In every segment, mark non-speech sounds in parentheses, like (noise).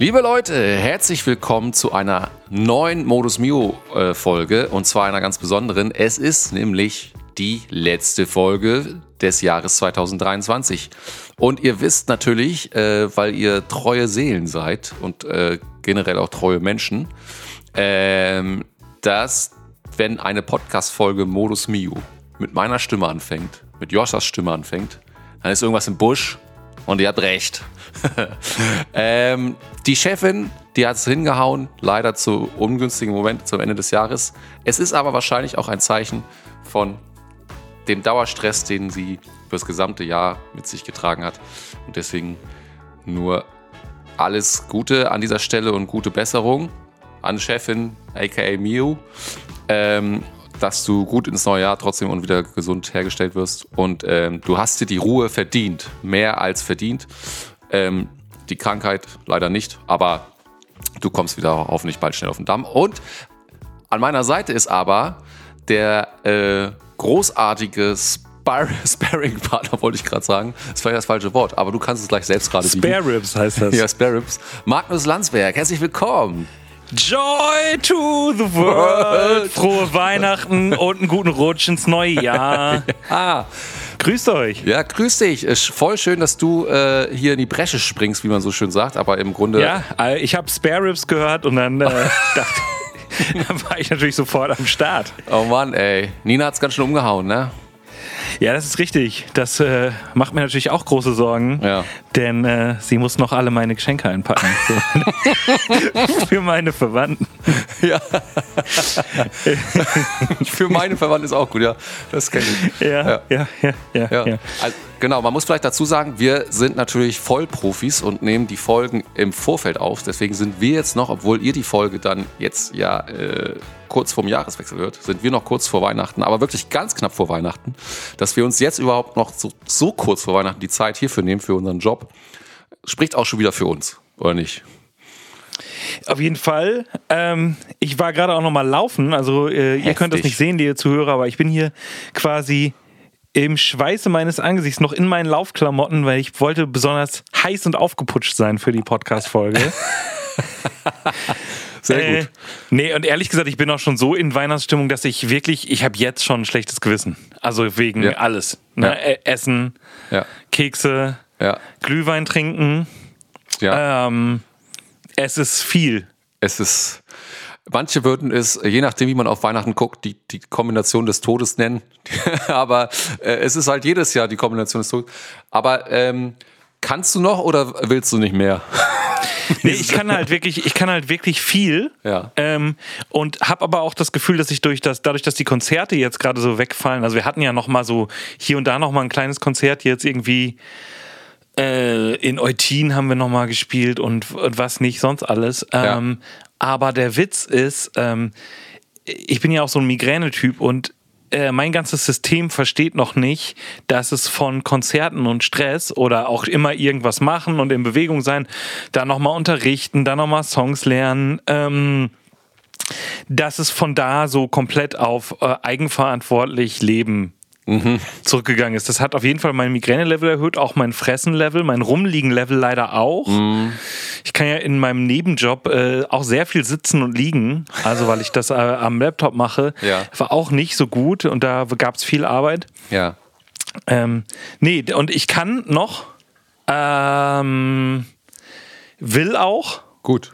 Liebe Leute, herzlich willkommen zu einer neuen Modus Mio äh, Folge und zwar einer ganz besonderen. Es ist nämlich die letzte Folge des Jahres 2023. Und ihr wisst natürlich, äh, weil ihr treue Seelen seid und äh, generell auch treue Menschen, ähm, dass wenn eine Podcast-Folge Modus Mio mit meiner Stimme anfängt, mit Joschas Stimme anfängt, dann ist irgendwas im Busch und ihr habt recht. (laughs) ähm, die Chefin, die hat es hingehauen, leider zu ungünstigen Momenten zum Ende des Jahres. Es ist aber wahrscheinlich auch ein Zeichen von dem Dauerstress, den sie für das gesamte Jahr mit sich getragen hat. Und deswegen nur alles Gute an dieser Stelle und gute Besserung an Chefin, aka Miu. Ähm, dass du gut ins neue Jahr trotzdem und wieder gesund hergestellt wirst. Und ähm, du hast dir die Ruhe verdient, mehr als verdient. Ähm, die Krankheit leider nicht, aber du kommst wieder hoffentlich bald schnell auf den Damm. Und an meiner Seite ist aber der äh, großartige Spar (laughs) Sparring-Partner, wollte ich gerade sagen. Das ist vielleicht das falsche Wort, aber du kannst es gleich selbst gerade Spare Ribs heißt das. Ja, Spare Ribs. Magnus Landsberg, herzlich willkommen. Joy to the world! Frohe Weihnachten und einen guten Rutsch ins neue Jahr. (laughs) ah. Grüßt euch. Ja, grüß dich. Ist voll schön, dass du äh, hier in die Bresche springst, wie man so schön sagt, aber im Grunde. Ja, äh, ich habe Spare Ribs gehört und dann äh, (laughs) dachte (laughs) dann war ich natürlich sofort am Start. Oh Mann, ey. Nina hat's ganz schön umgehauen, ne? Ja, das ist richtig. Das äh, macht mir natürlich auch große Sorgen, ja. denn äh, sie muss noch alle meine Geschenke einpacken für meine (laughs) Verwandten. Ja. (laughs) für meine Verwandten ist auch gut, ja. Das kenne ich. Ja, ja, ja, ja. ja, ja. Also, genau, man muss vielleicht dazu sagen, wir sind natürlich Vollprofis und nehmen die Folgen im Vorfeld auf. Deswegen sind wir jetzt noch, obwohl ihr die Folge dann jetzt ja äh, kurz vorm Jahreswechsel hört, sind wir noch kurz vor Weihnachten, aber wirklich ganz knapp vor Weihnachten, dass wir uns jetzt überhaupt noch so, so kurz vor Weihnachten die Zeit hierfür nehmen, für unseren Job, spricht auch schon wieder für uns, oder nicht? Auf jeden Fall. Ähm, ich war gerade auch noch mal laufen. Also äh, ihr könnt das nicht sehen, die Zuhörer, aber ich bin hier quasi im Schweiße meines Angesichts noch in meinen Laufklamotten, weil ich wollte besonders heiß und aufgeputscht sein für die Podcast-Folge. (laughs) Sehr äh, gut. Nee, und ehrlich gesagt, ich bin auch schon so in Weihnachtsstimmung, dass ich wirklich, ich habe jetzt schon ein schlechtes Gewissen. Also wegen ja. alles. Ne? Ja. Äh, Essen, ja. Kekse, Glühwein trinken. Ähm, es ist viel. Es ist. Manche würden es, je nachdem, wie man auf Weihnachten guckt, die, die Kombination des Todes nennen. (laughs) Aber äh, es ist halt jedes Jahr die Kombination des Todes. Aber ähm, kannst du noch oder willst du nicht mehr? (laughs) nee, ich kann halt wirklich, ich kann halt wirklich viel. Ja. Ähm, und habe aber auch das Gefühl, dass ich durch das, dadurch, dass die Konzerte jetzt gerade so wegfallen, also wir hatten ja noch mal so hier und da noch mal ein kleines Konzert jetzt irgendwie äh, in Eutin haben wir noch mal gespielt und, und was nicht sonst alles. Ähm, ja. Aber der Witz ist, ähm, ich bin ja auch so ein Migränetyp und äh, mein ganzes System versteht noch nicht, dass es von Konzerten und Stress oder auch immer irgendwas machen und in Bewegung sein, da nochmal unterrichten, da nochmal Songs lernen, ähm, dass es von da so komplett auf äh, eigenverantwortlich leben mhm. zurückgegangen ist. Das hat auf jeden Fall mein Migräne-Level erhöht, auch mein Fressen-Level, mein Rumliegen-Level leider auch. Mhm. Ich kann ja in meinem Nebenjob äh, auch sehr viel sitzen und liegen, also weil ich das äh, am Laptop mache. Ja. War auch nicht so gut und da gab es viel Arbeit. Ja. Ähm, nee, und ich kann noch, ähm, will auch. Gut.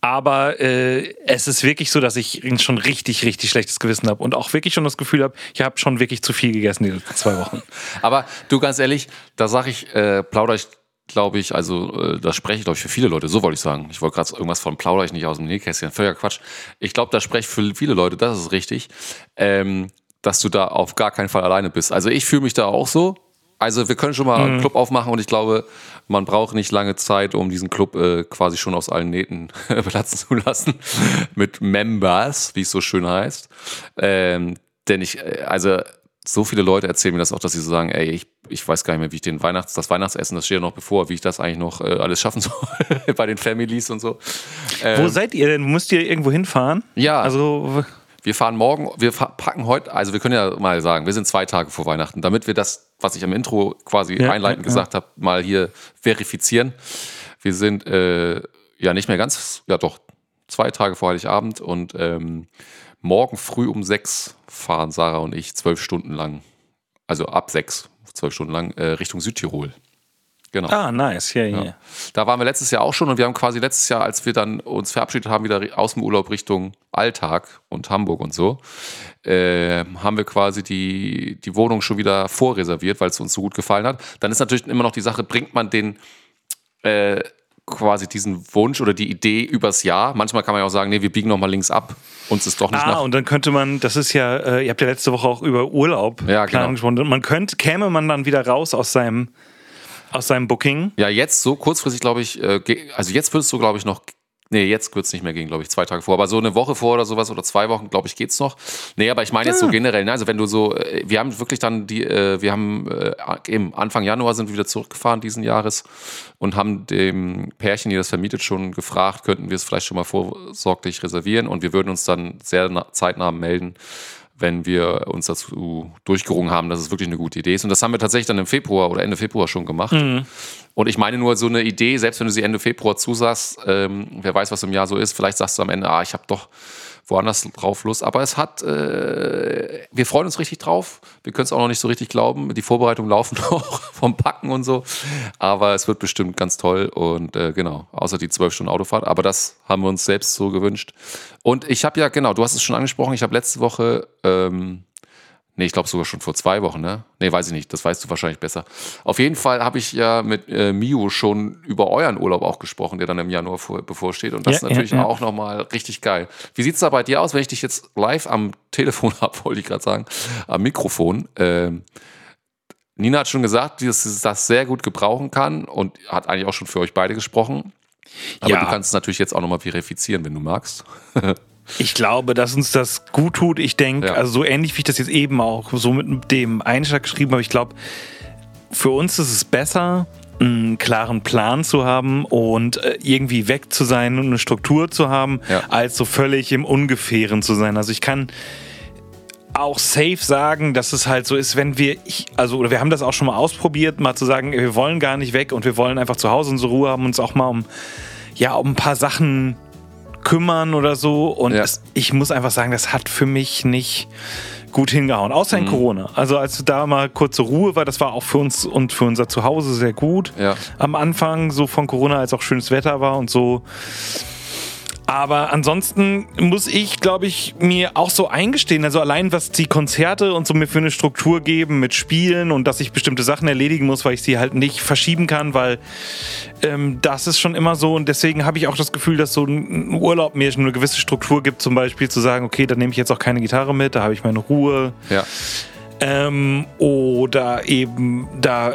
Aber äh, es ist wirklich so, dass ich schon richtig, richtig schlechtes Gewissen habe und auch wirklich schon das Gefühl habe, ich habe schon wirklich zu viel gegessen die letzten zwei Wochen. (laughs) Aber du, ganz ehrlich, da sage ich, äh, plauder ich, glaube ich, also äh, da spreche ich, glaube ich, für viele Leute, so wollte ich sagen. Ich wollte gerade irgendwas von plauder ich nicht aus dem Nähkästchen, völliger Quatsch. Ich glaube, da spreche ich für viele Leute, das ist richtig, ähm, dass du da auf gar keinen Fall alleine bist. Also ich fühle mich da auch so, Also wir können schon mal einen Club aufmachen und ich glaube, man braucht nicht lange Zeit, um diesen Club äh, quasi schon aus allen Nähten (laughs) platzen zu lassen. (laughs) Mit Members, wie es so schön heißt. Ähm, denn ich, äh, also so viele Leute erzählen mir das auch, dass sie so sagen, ey, ich, ich weiß gar nicht mehr, wie ich den Weihnachts, das Weihnachtsessen, das steht ja noch bevor, wie ich das eigentlich noch äh, alles schaffen (laughs) soll bei den Families und so. Wo seid ihr denn? Müsst ihr irgendwo hinfahren? Ja. Also, Wir fahren morgen, wir packen heute, also wir können ja mal sagen, wir sind zwei Tage vor Weihnachten, damit wir das, was ich am Intro quasi Ja, einleitend ja, ja. gesagt habe, mal hier verifizieren. Wir sind äh, ja nicht mehr ganz, ja doch, zwei Tage vor Heiligabend und ähm, morgen früh um sechs fahren Sarah und ich zwölf Stunden lang, also ab sechs, zwölf Stunden lang, äh, Richtung Südtirol. Genau. ah, nice. Ja, ja. Ja. Da waren wir letztes Jahr auch schon und wir haben quasi letztes Jahr, als wir dann uns verabschiedet haben, wieder aus dem Urlaub Richtung Alltag und Hamburg und so, äh, haben wir quasi die, die Wohnung schon wieder vorreserviert, weil es uns so gut gefallen hat. Dann ist natürlich immer noch die Sache, bringt man den äh, quasi diesen Wunsch oder die Idee übers Jahr. Manchmal kann man ja auch sagen, nee, wir biegen nochmal links ab. Uns ist doch nicht Ah, und dann könnte man, das ist ja, äh, ihr habt ja letzte Woche auch über Urlaub Ja, genau. gesprochen. Man könnte, käme man dann wieder raus aus seinem, aus seinem Booking. Ja, jetzt so kurzfristig, glaube ich, äh, also jetzt würdest du, glaube ich, noch. Nee, jetzt wird es nicht mehr gehen, glaube ich, zwei Tage vor. Aber so eine Woche vor oder sowas oder zwei Wochen, glaube ich, geht's noch. Nee, aber ich meine jetzt so generell, ne? also wenn du so, äh, wir haben wirklich dann die, äh, wir haben eben Anfang Januar sind wir wieder zurückgefahren diesen Jahres und haben dem Pärchen, die das vermietet, schon gefragt, könnten wir es vielleicht schon mal vorsorglich reservieren und wir würden uns dann sehr na- zeitnah melden, wenn wir uns dazu durchgerungen haben, dass es wirklich eine gute Idee ist. Und das haben wir tatsächlich dann im Februar oder Ende Februar schon gemacht. Und ich meine nur so eine Idee, selbst wenn du sie Ende Februar zusagst, ähm, wer weiß, was im Jahr so ist, vielleicht sagst du am Ende, ah, ich habe doch woanders drauf Lust. Aber es hat, äh, wir freuen uns richtig drauf. Wir können es auch noch nicht so richtig glauben. Die Vorbereitungen laufen (laughs) noch vom Packen und so. Aber es wird bestimmt ganz toll. Und äh, genau, außer die zwölf Stunden Autofahrt. Aber das haben wir uns selbst so gewünscht. Und ich habe ja, genau, du hast es schon angesprochen, ich habe letzte Woche, ähm, nee, ich glaube sogar schon vor zwei Wochen, ne? Nee, weiß ich nicht, das weißt du wahrscheinlich besser. Auf jeden Fall habe ich ja mit äh, Mio schon über euren Urlaub auch gesprochen, der dann im Januar vor, bevorsteht. Und das ist Ja, natürlich ja, ja. auch nochmal richtig geil. Wie sieht es da bei dir aus, wenn ich dich jetzt live am (laughs) Telefon habe, wollte ich gerade sagen, am Mikrofon? Ähm, Nina hat schon gesagt, dass sie das sehr gut gebrauchen kann und hat eigentlich auch schon für euch beide gesprochen. Aber Ja. du kannst es natürlich jetzt auch nochmal verifizieren, wenn du magst. (laughs) Ich glaube, dass uns das gut tut. Ich denke, Ja. also so ähnlich wie ich das jetzt eben auch so mit dem Einschlag geschrieben habe, ich glaube, für uns ist es besser, einen klaren Plan zu haben und äh, irgendwie weg zu sein und eine Struktur zu haben, Ja. als so völlig im Ungefähren zu sein. Also ich kann auch safe sagen, dass es halt so ist, wenn wir, ich, also, oder wir haben das auch schon mal ausprobiert, mal zu sagen, wir wollen gar nicht weg und wir wollen einfach zu Hause unsere Ruhe haben, uns auch mal um, ja, um ein paar Sachen kümmern oder so. Und Ja. es, ich muss einfach sagen, das hat für mich nicht gut hingehauen, außer in Corona. Also als da mal kurze Ruhe war, das war auch für uns und für unser Zuhause sehr gut. Ja. Am Anfang so von Corona, als auch schönes Wetter war und so. Aber ansonsten muss ich, glaube ich, mir auch so eingestehen, also allein was die Konzerte und so mir für eine Struktur geben mit Spielen und dass ich bestimmte Sachen erledigen muss, weil ich sie halt nicht verschieben kann, weil ähm, das ist schon immer so und deswegen habe ich auch das Gefühl, dass so ein Urlaub mir schon eine gewisse Struktur gibt, zum Beispiel zu sagen, okay, dann nehme ich jetzt auch keine Gitarre mit, da habe ich meine Ruhe. Ja. Ähm, oder eben da,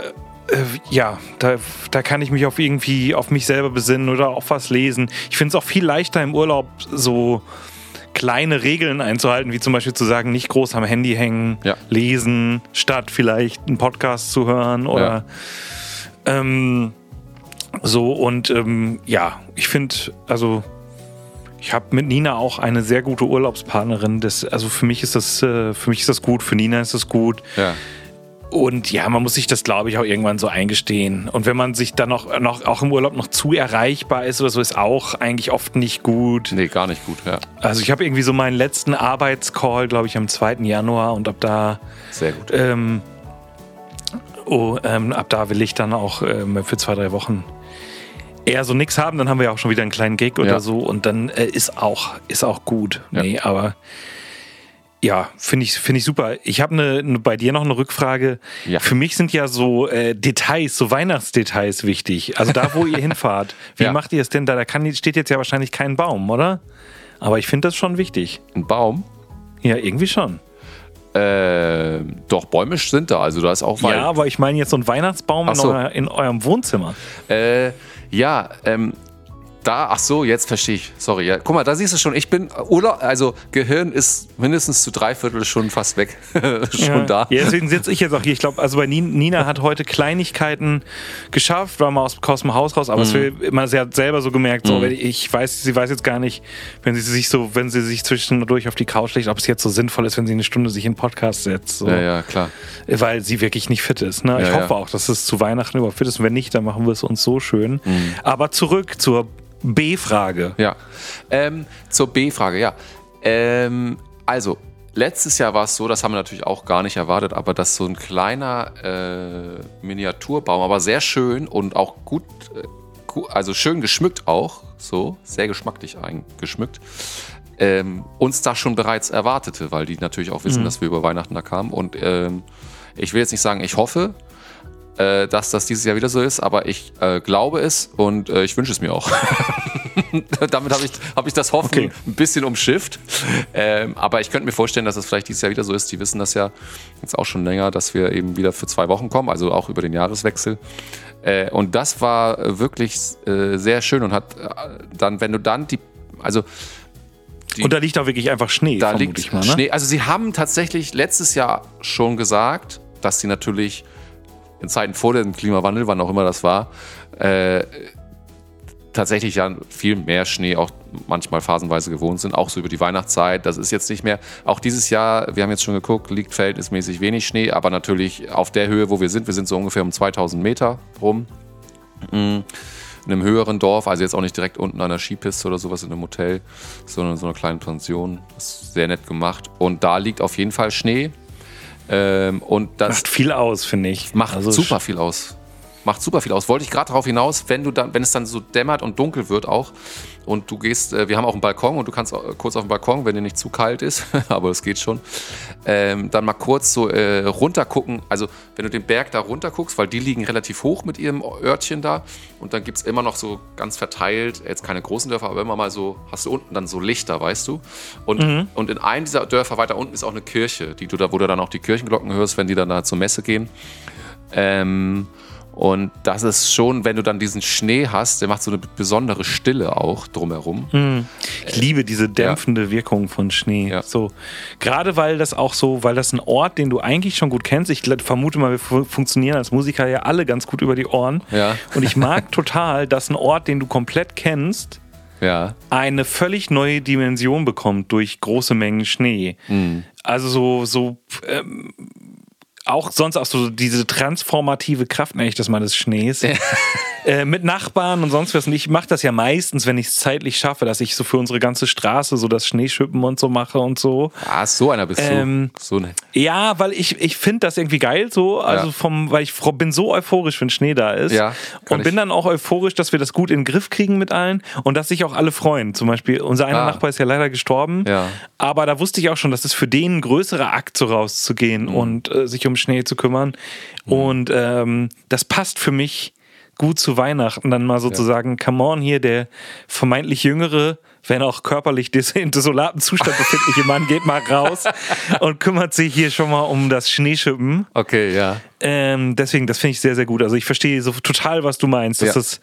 äh, ja, da, da kann ich mich auf irgendwie auf mich selber besinnen oder auf was lesen. Ich finde es auch viel leichter im Urlaub so kleine Regeln einzuhalten, wie zum Beispiel zu sagen, nicht groß am Handy hängen, Ja. lesen, statt vielleicht einen Podcast zu hören oder ähm, so und ähm, ja, ich finde, also ich habe mit Nina auch eine sehr gute Urlaubspartnerin. Das, also für mich ist das, äh, für mich ist das gut, für Nina ist das gut. Ja. Und ja, man muss sich das, glaube ich, auch irgendwann so eingestehen. Und wenn man sich dann noch, noch auch im Urlaub noch zu erreichbar ist oder so, ist auch eigentlich oft nicht gut. Nee, gar nicht gut, ja. Also ich habe irgendwie so meinen letzten Arbeitscall, glaube ich, am 2. Januar und ab da, Sehr gut. ähm, oh, ähm, ab da will ich dann auch ähm, für zwei, drei Wochen eher so nix haben. Dann haben wir ja auch schon wieder einen kleinen Gig oder Ja. so und dann äh, ist auch, ist auch gut. Ja. Nee, aber ja, finde ich, finde ich super. Ich habe ne, ne, bei dir noch eine Rückfrage. Ja. Für mich sind ja so äh, Details, so Weihnachtsdetails wichtig. Also da, wo ihr (laughs) hinfahrt. Wie Ja. macht ihr es denn da? Da kann, steht jetzt ja wahrscheinlich kein Baum, oder? Aber ich finde das schon wichtig. Ein Baum? Ja, irgendwie schon. Äh, doch, Bäume sind da. Also da ist auch Wald. Ja, aber ich meine jetzt so ein Weihnachtsbaum Ach in, so. euer, in eurem Wohnzimmer. Äh, ja, ähm, da, ach so, jetzt verstehe ich. Sorry. Ja. Guck mal, da siehst du schon, ich bin Urlaub, also Gehirn ist mindestens zu dreiviertel schon fast weg. (laughs) schon ja. da. Ja, deswegen sitze ich jetzt auch hier. Ich glaube, also bei Nin- Nina hat heute Kleinigkeiten geschafft, war mal aus, aus dem Haus raus, aber es Mhm. will immer, sie hat selber so gemerkt, so, wenn ich weiß, sie weiß jetzt gar nicht, wenn sie sich so, wenn sie sich zwischendurch auf die Couch legt, ob es jetzt so sinnvoll ist, wenn sie eine Stunde sich in den Podcast setzt. So. Ja, ja, klar. Weil sie wirklich nicht fit ist. Ne? ich Ja, hoffe ja. auch, dass es zu Weihnachten überhaupt fit ist. Und wenn nicht, dann machen wir es uns so schön. Mhm. Aber zurück zur B-Frage. Ja. Ähm, zur B-Frage, ja. Ähm, also, letztes Jahr war es so, das haben wir natürlich auch gar nicht erwartet, aber dass so ein kleiner äh, Miniaturbaum, aber sehr schön und auch gut, äh, also schön geschmückt auch, so, sehr geschmacklich eingeschmückt, ähm, uns da schon bereits erwartete, weil die natürlich auch wissen, dass wir über Weihnachten da kamen. Und ähm, ich will jetzt nicht sagen, ich hoffe, äh, dass das dieses Jahr wieder so ist, aber ich äh, glaube es und äh, ich wünsche es mir auch. (laughs) Damit habe ich, hab ich das Hoffen Okay. ein bisschen umschifft. Ähm, aber ich könnte mir vorstellen, dass es vielleicht dieses Jahr wieder so ist. Die wissen das ja jetzt auch schon länger, dass wir eben wieder für zwei Wochen kommen, also auch über den Jahreswechsel. Äh, und das war äh, wirklich äh, sehr schön und hat dann, wenn du dann die, also die- Und da liegt auch wirklich einfach Schnee, da liegt mal. Ne? Schnee. Also sie haben tatsächlich letztes Jahr schon gesagt, dass sie natürlich in Zeiten vor dem Klimawandel, wann auch immer das war, äh, tatsächlich ja viel mehr Schnee auch manchmal phasenweise gewohnt sind, auch so über die Weihnachtszeit. Das ist jetzt nicht mehr, auch dieses Jahr, wir haben jetzt schon geguckt, liegt verhältnismäßig wenig Schnee, aber natürlich auf der Höhe, wo wir sind, wir sind so ungefähr um 2000 Meter rum. Mm, In einem höheren Dorf, also jetzt auch nicht direkt unten an der Skipiste oder sowas in einem Hotel, sondern so eine kleine Pension. Das ist sehr nett gemacht. Und da liegt auf jeden Fall Schnee. Ähm, und das Macht viel aus, finde ich. macht Also super viel aus. Macht super viel aus. Wollte ich gerade darauf hinaus, wenn du dann, wenn es dann so dämmert und dunkel wird auch und du gehst, äh, wir haben auch einen Balkon und du kannst äh, kurz auf den Balkon, wenn dir nicht zu kalt ist, (laughs) aber es geht schon, ähm, dann mal kurz so äh, runter gucken. Also wenn du den Berg da runter guckst, weil die liegen relativ hoch mit ihrem Örtchen da und dann gibt es immer noch so ganz verteilt, jetzt keine großen Dörfer, aber immer mal so, hast du unten dann so Lichter, weißt du? Und, und in einem dieser Dörfer weiter unten ist auch eine Kirche, die du da, wo du dann auch die Kirchenglocken hörst, wenn die dann da zur Messe gehen. Ähm, und das ist schon, wenn du dann diesen Schnee hast, der macht so eine besondere Stille auch drumherum. Ich liebe diese dämpfende Wirkung von Schnee. Ja. So, gerade weil das auch so, weil das ein Ort, den du eigentlich schon gut kennst. Ich vermute mal, wir fu- funktionieren als Musiker ja alle ganz gut über die Ohren. Ja. Und ich mag (laughs) total, dass ein Ort, den du komplett kennst, Ja. eine völlig neue Dimension bekommt durch große Mengen Schnee. Also so, so ähm, auch sonst auch so diese transformative Kraft, nenne ich das mal, des Schnees. (laughs) äh, mit Nachbarn und sonst was. Und ich mache das ja meistens, wenn ich es zeitlich schaffe, dass ich so für unsere ganze Straße so das Schneeschippen und so mache und so. Ah, so einer bist Ähm, du. So ne. Ja, weil ich, ich finde das irgendwie geil so, also Ja. vom, weil ich bin so euphorisch, wenn Schnee da ist. Ja, und bin ich- dann auch euphorisch, dass wir das gut in den Griff kriegen mit allen und dass sich auch alle freuen. Zum Beispiel, unser einer Ah. Nachbar ist ja leider gestorben. Ja. Aber da wusste ich auch schon, dass es für den ein größerer Akt, so rauszugehen Mhm. und äh, sich um Schnee zu kümmern. Und ähm, das passt für mich gut zu Weihnachten, dann mal sozusagen, come on, hier der vermeintlich jüngere, wenn auch körperlich in desolaten Zustand befindliche Mann geht mal raus (laughs) und kümmert sich hier schon mal um das Schneeschippen. Okay, ja. Ähm, deswegen, das finde ich sehr, sehr gut. Also ich verstehe so total, was du meinst. Dass Ja. das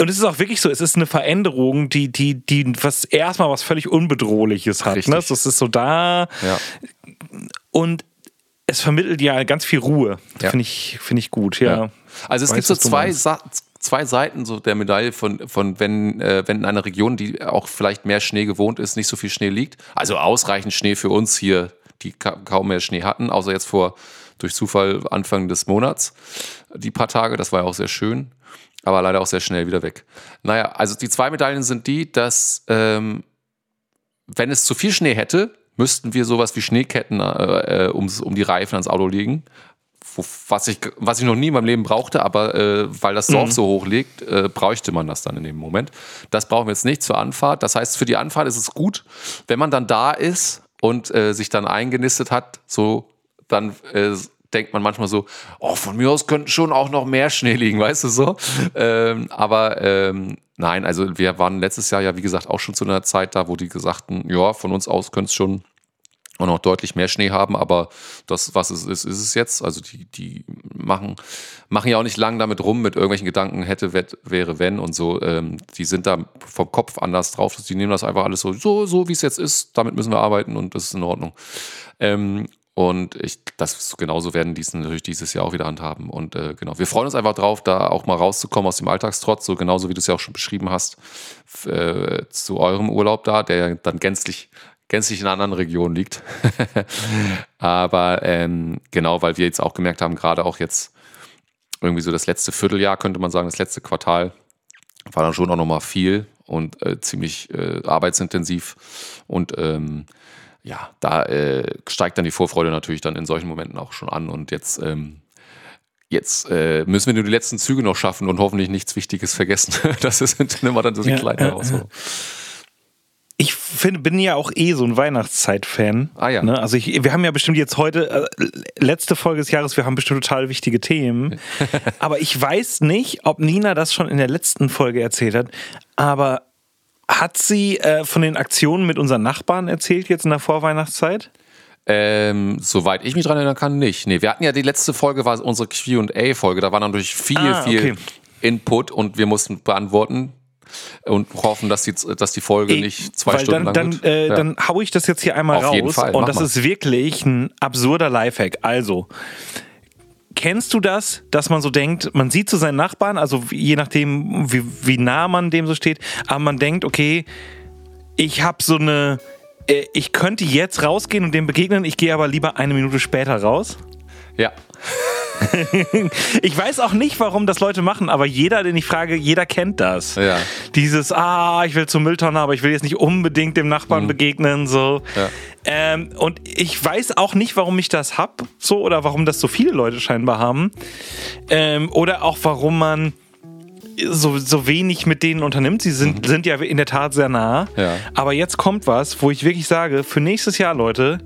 und es ist auch wirklich so, es ist eine Veränderung, die, die, die was erstmal was völlig Unbedrohliches hat. Richtig. Ne? Das ist so da Ja. und es vermittelt ja ganz viel Ruhe. Ja. Finde ich, finde ich gut, ja. Ja. Also es Weiß, gibt so zwei, zwei Seiten so der Medaille von, von wenn, äh, wenn in einer Region, die auch vielleicht mehr Schnee gewohnt ist, nicht so viel Schnee liegt. Also ausreichend Schnee für uns hier, die ka kaum mehr Schnee hatten, außer jetzt vor durch Zufall Anfang des Monats, die paar Tage, das war ja auch sehr schön, aber leider auch sehr schnell wieder weg. Naja, also die zwei Medaillen sind die, dass ähm, wenn es zu viel Schnee hätte, müssten wir sowas wie Schneeketten äh, äh, um, um die Reifen ans Auto legen. Was, ich, was ich noch nie in meinem Leben brauchte, aber äh, weil das Dorf so hoch liegt, äh, bräuchte man das dann in dem Moment. Das brauchen wir jetzt nicht zur Anfahrt. Das heißt, für die Anfahrt ist es gut, wenn man dann da ist und äh, sich dann eingenistet hat, so dann äh, denkt man manchmal so, oh, von mir aus könnten schon auch noch mehr Schnee liegen, (laughs) weißt du so. Ähm, aber ähm, nein, also wir waren letztes Jahr ja, wie gesagt, auch schon zu einer Zeit da, wo die gesagten, ja, von uns aus könnte es schon und auch deutlich mehr Schnee haben, aber das, was es ist, ist es jetzt. Also die, die machen, machen ja auch nicht lang damit rum, mit irgendwelchen Gedanken hätte, wett, wäre, wenn und so. Ähm, die sind da vom Kopf anders drauf. Die nehmen das einfach alles so, so, so wie es jetzt ist, damit müssen wir arbeiten und das ist in Ordnung. Ähm, und ich, das genauso werden die es natürlich dieses Jahr auch wieder handhaben. Und äh, genau, wir freuen uns einfach drauf, da auch mal rauszukommen aus dem Alltagstrotz, so genauso wie du es ja auch schon beschrieben hast, äh, zu eurem Urlaub da, der dann gänzlich gänzlich in einer anderen Region liegt. (laughs) Aber ähm, genau, weil wir jetzt auch gemerkt haben, gerade auch jetzt irgendwie so das letzte Vierteljahr, könnte man sagen, das letzte Quartal, war dann schon auch nochmal viel und äh, ziemlich äh, arbeitsintensiv. Und ähm, ja, da äh, steigt dann die Vorfreude natürlich dann in solchen Momenten auch schon an. Und jetzt, ähm, jetzt äh, müssen wir nur die letzten Züge noch schaffen und hoffentlich nichts Wichtiges vergessen. (laughs) das sind immer dann so die ja, kleinen Herausforderungen. Ja, ja ich find, bin ja auch eh so ein Weihnachtszeit-Fan. Ah ja. Ne? Also ich, wir haben ja bestimmt jetzt heute, äh, letzte Folge des Jahres, wir haben bestimmt total wichtige Themen. (laughs) aber ich weiß nicht, ob Nina das schon in der letzten Folge erzählt hat. Aber hat sie äh, von den Aktionen mit unseren Nachbarn erzählt jetzt in der Vorweihnachtszeit? Ähm, soweit ich mich dran erinnern kann, nicht. Nee, wir hatten ja die letzte Folge, war unsere QA-Folge. Da war natürlich viel, ah, viel okay. Input und wir mussten beantworten und hoffen, dass die, dass die Folge nicht zwei Stunden dann, lang dann, wird. Äh, ja. Dann hau ich das jetzt hier einmal Auf raus. Jeden Fall. Und das mal. ist wirklich ein absurder Lifehack. Also, Kennst du das, dass man so denkt, man sieht zu so seinen Nachbarn, also je nachdem, wie, wie nah man dem so steht, aber man denkt, okay, ich habe so eine, äh, ich könnte jetzt rausgehen und dem begegnen, ich gehe aber lieber eine Minute später raus? Ja. (laughs) ich weiß auch nicht, warum das Leute machen, aber jeder, den ich frage, jeder kennt das. Ja. Dieses, ah, ich will zur Mülltonne, aber ich will jetzt nicht unbedingt dem Nachbarn mhm. begegnen, so. Ja. Ähm, und ich weiß auch nicht, warum ich das hab, so, oder warum das so viele Leute scheinbar haben. Ähm, oder auch warum man so, so wenig mit denen unternimmt. Sie sind, mhm. sind ja in der Tat sehr nah. Ja. Aber jetzt kommt was, wo ich wirklich sage, für nächstes Jahr, Leute,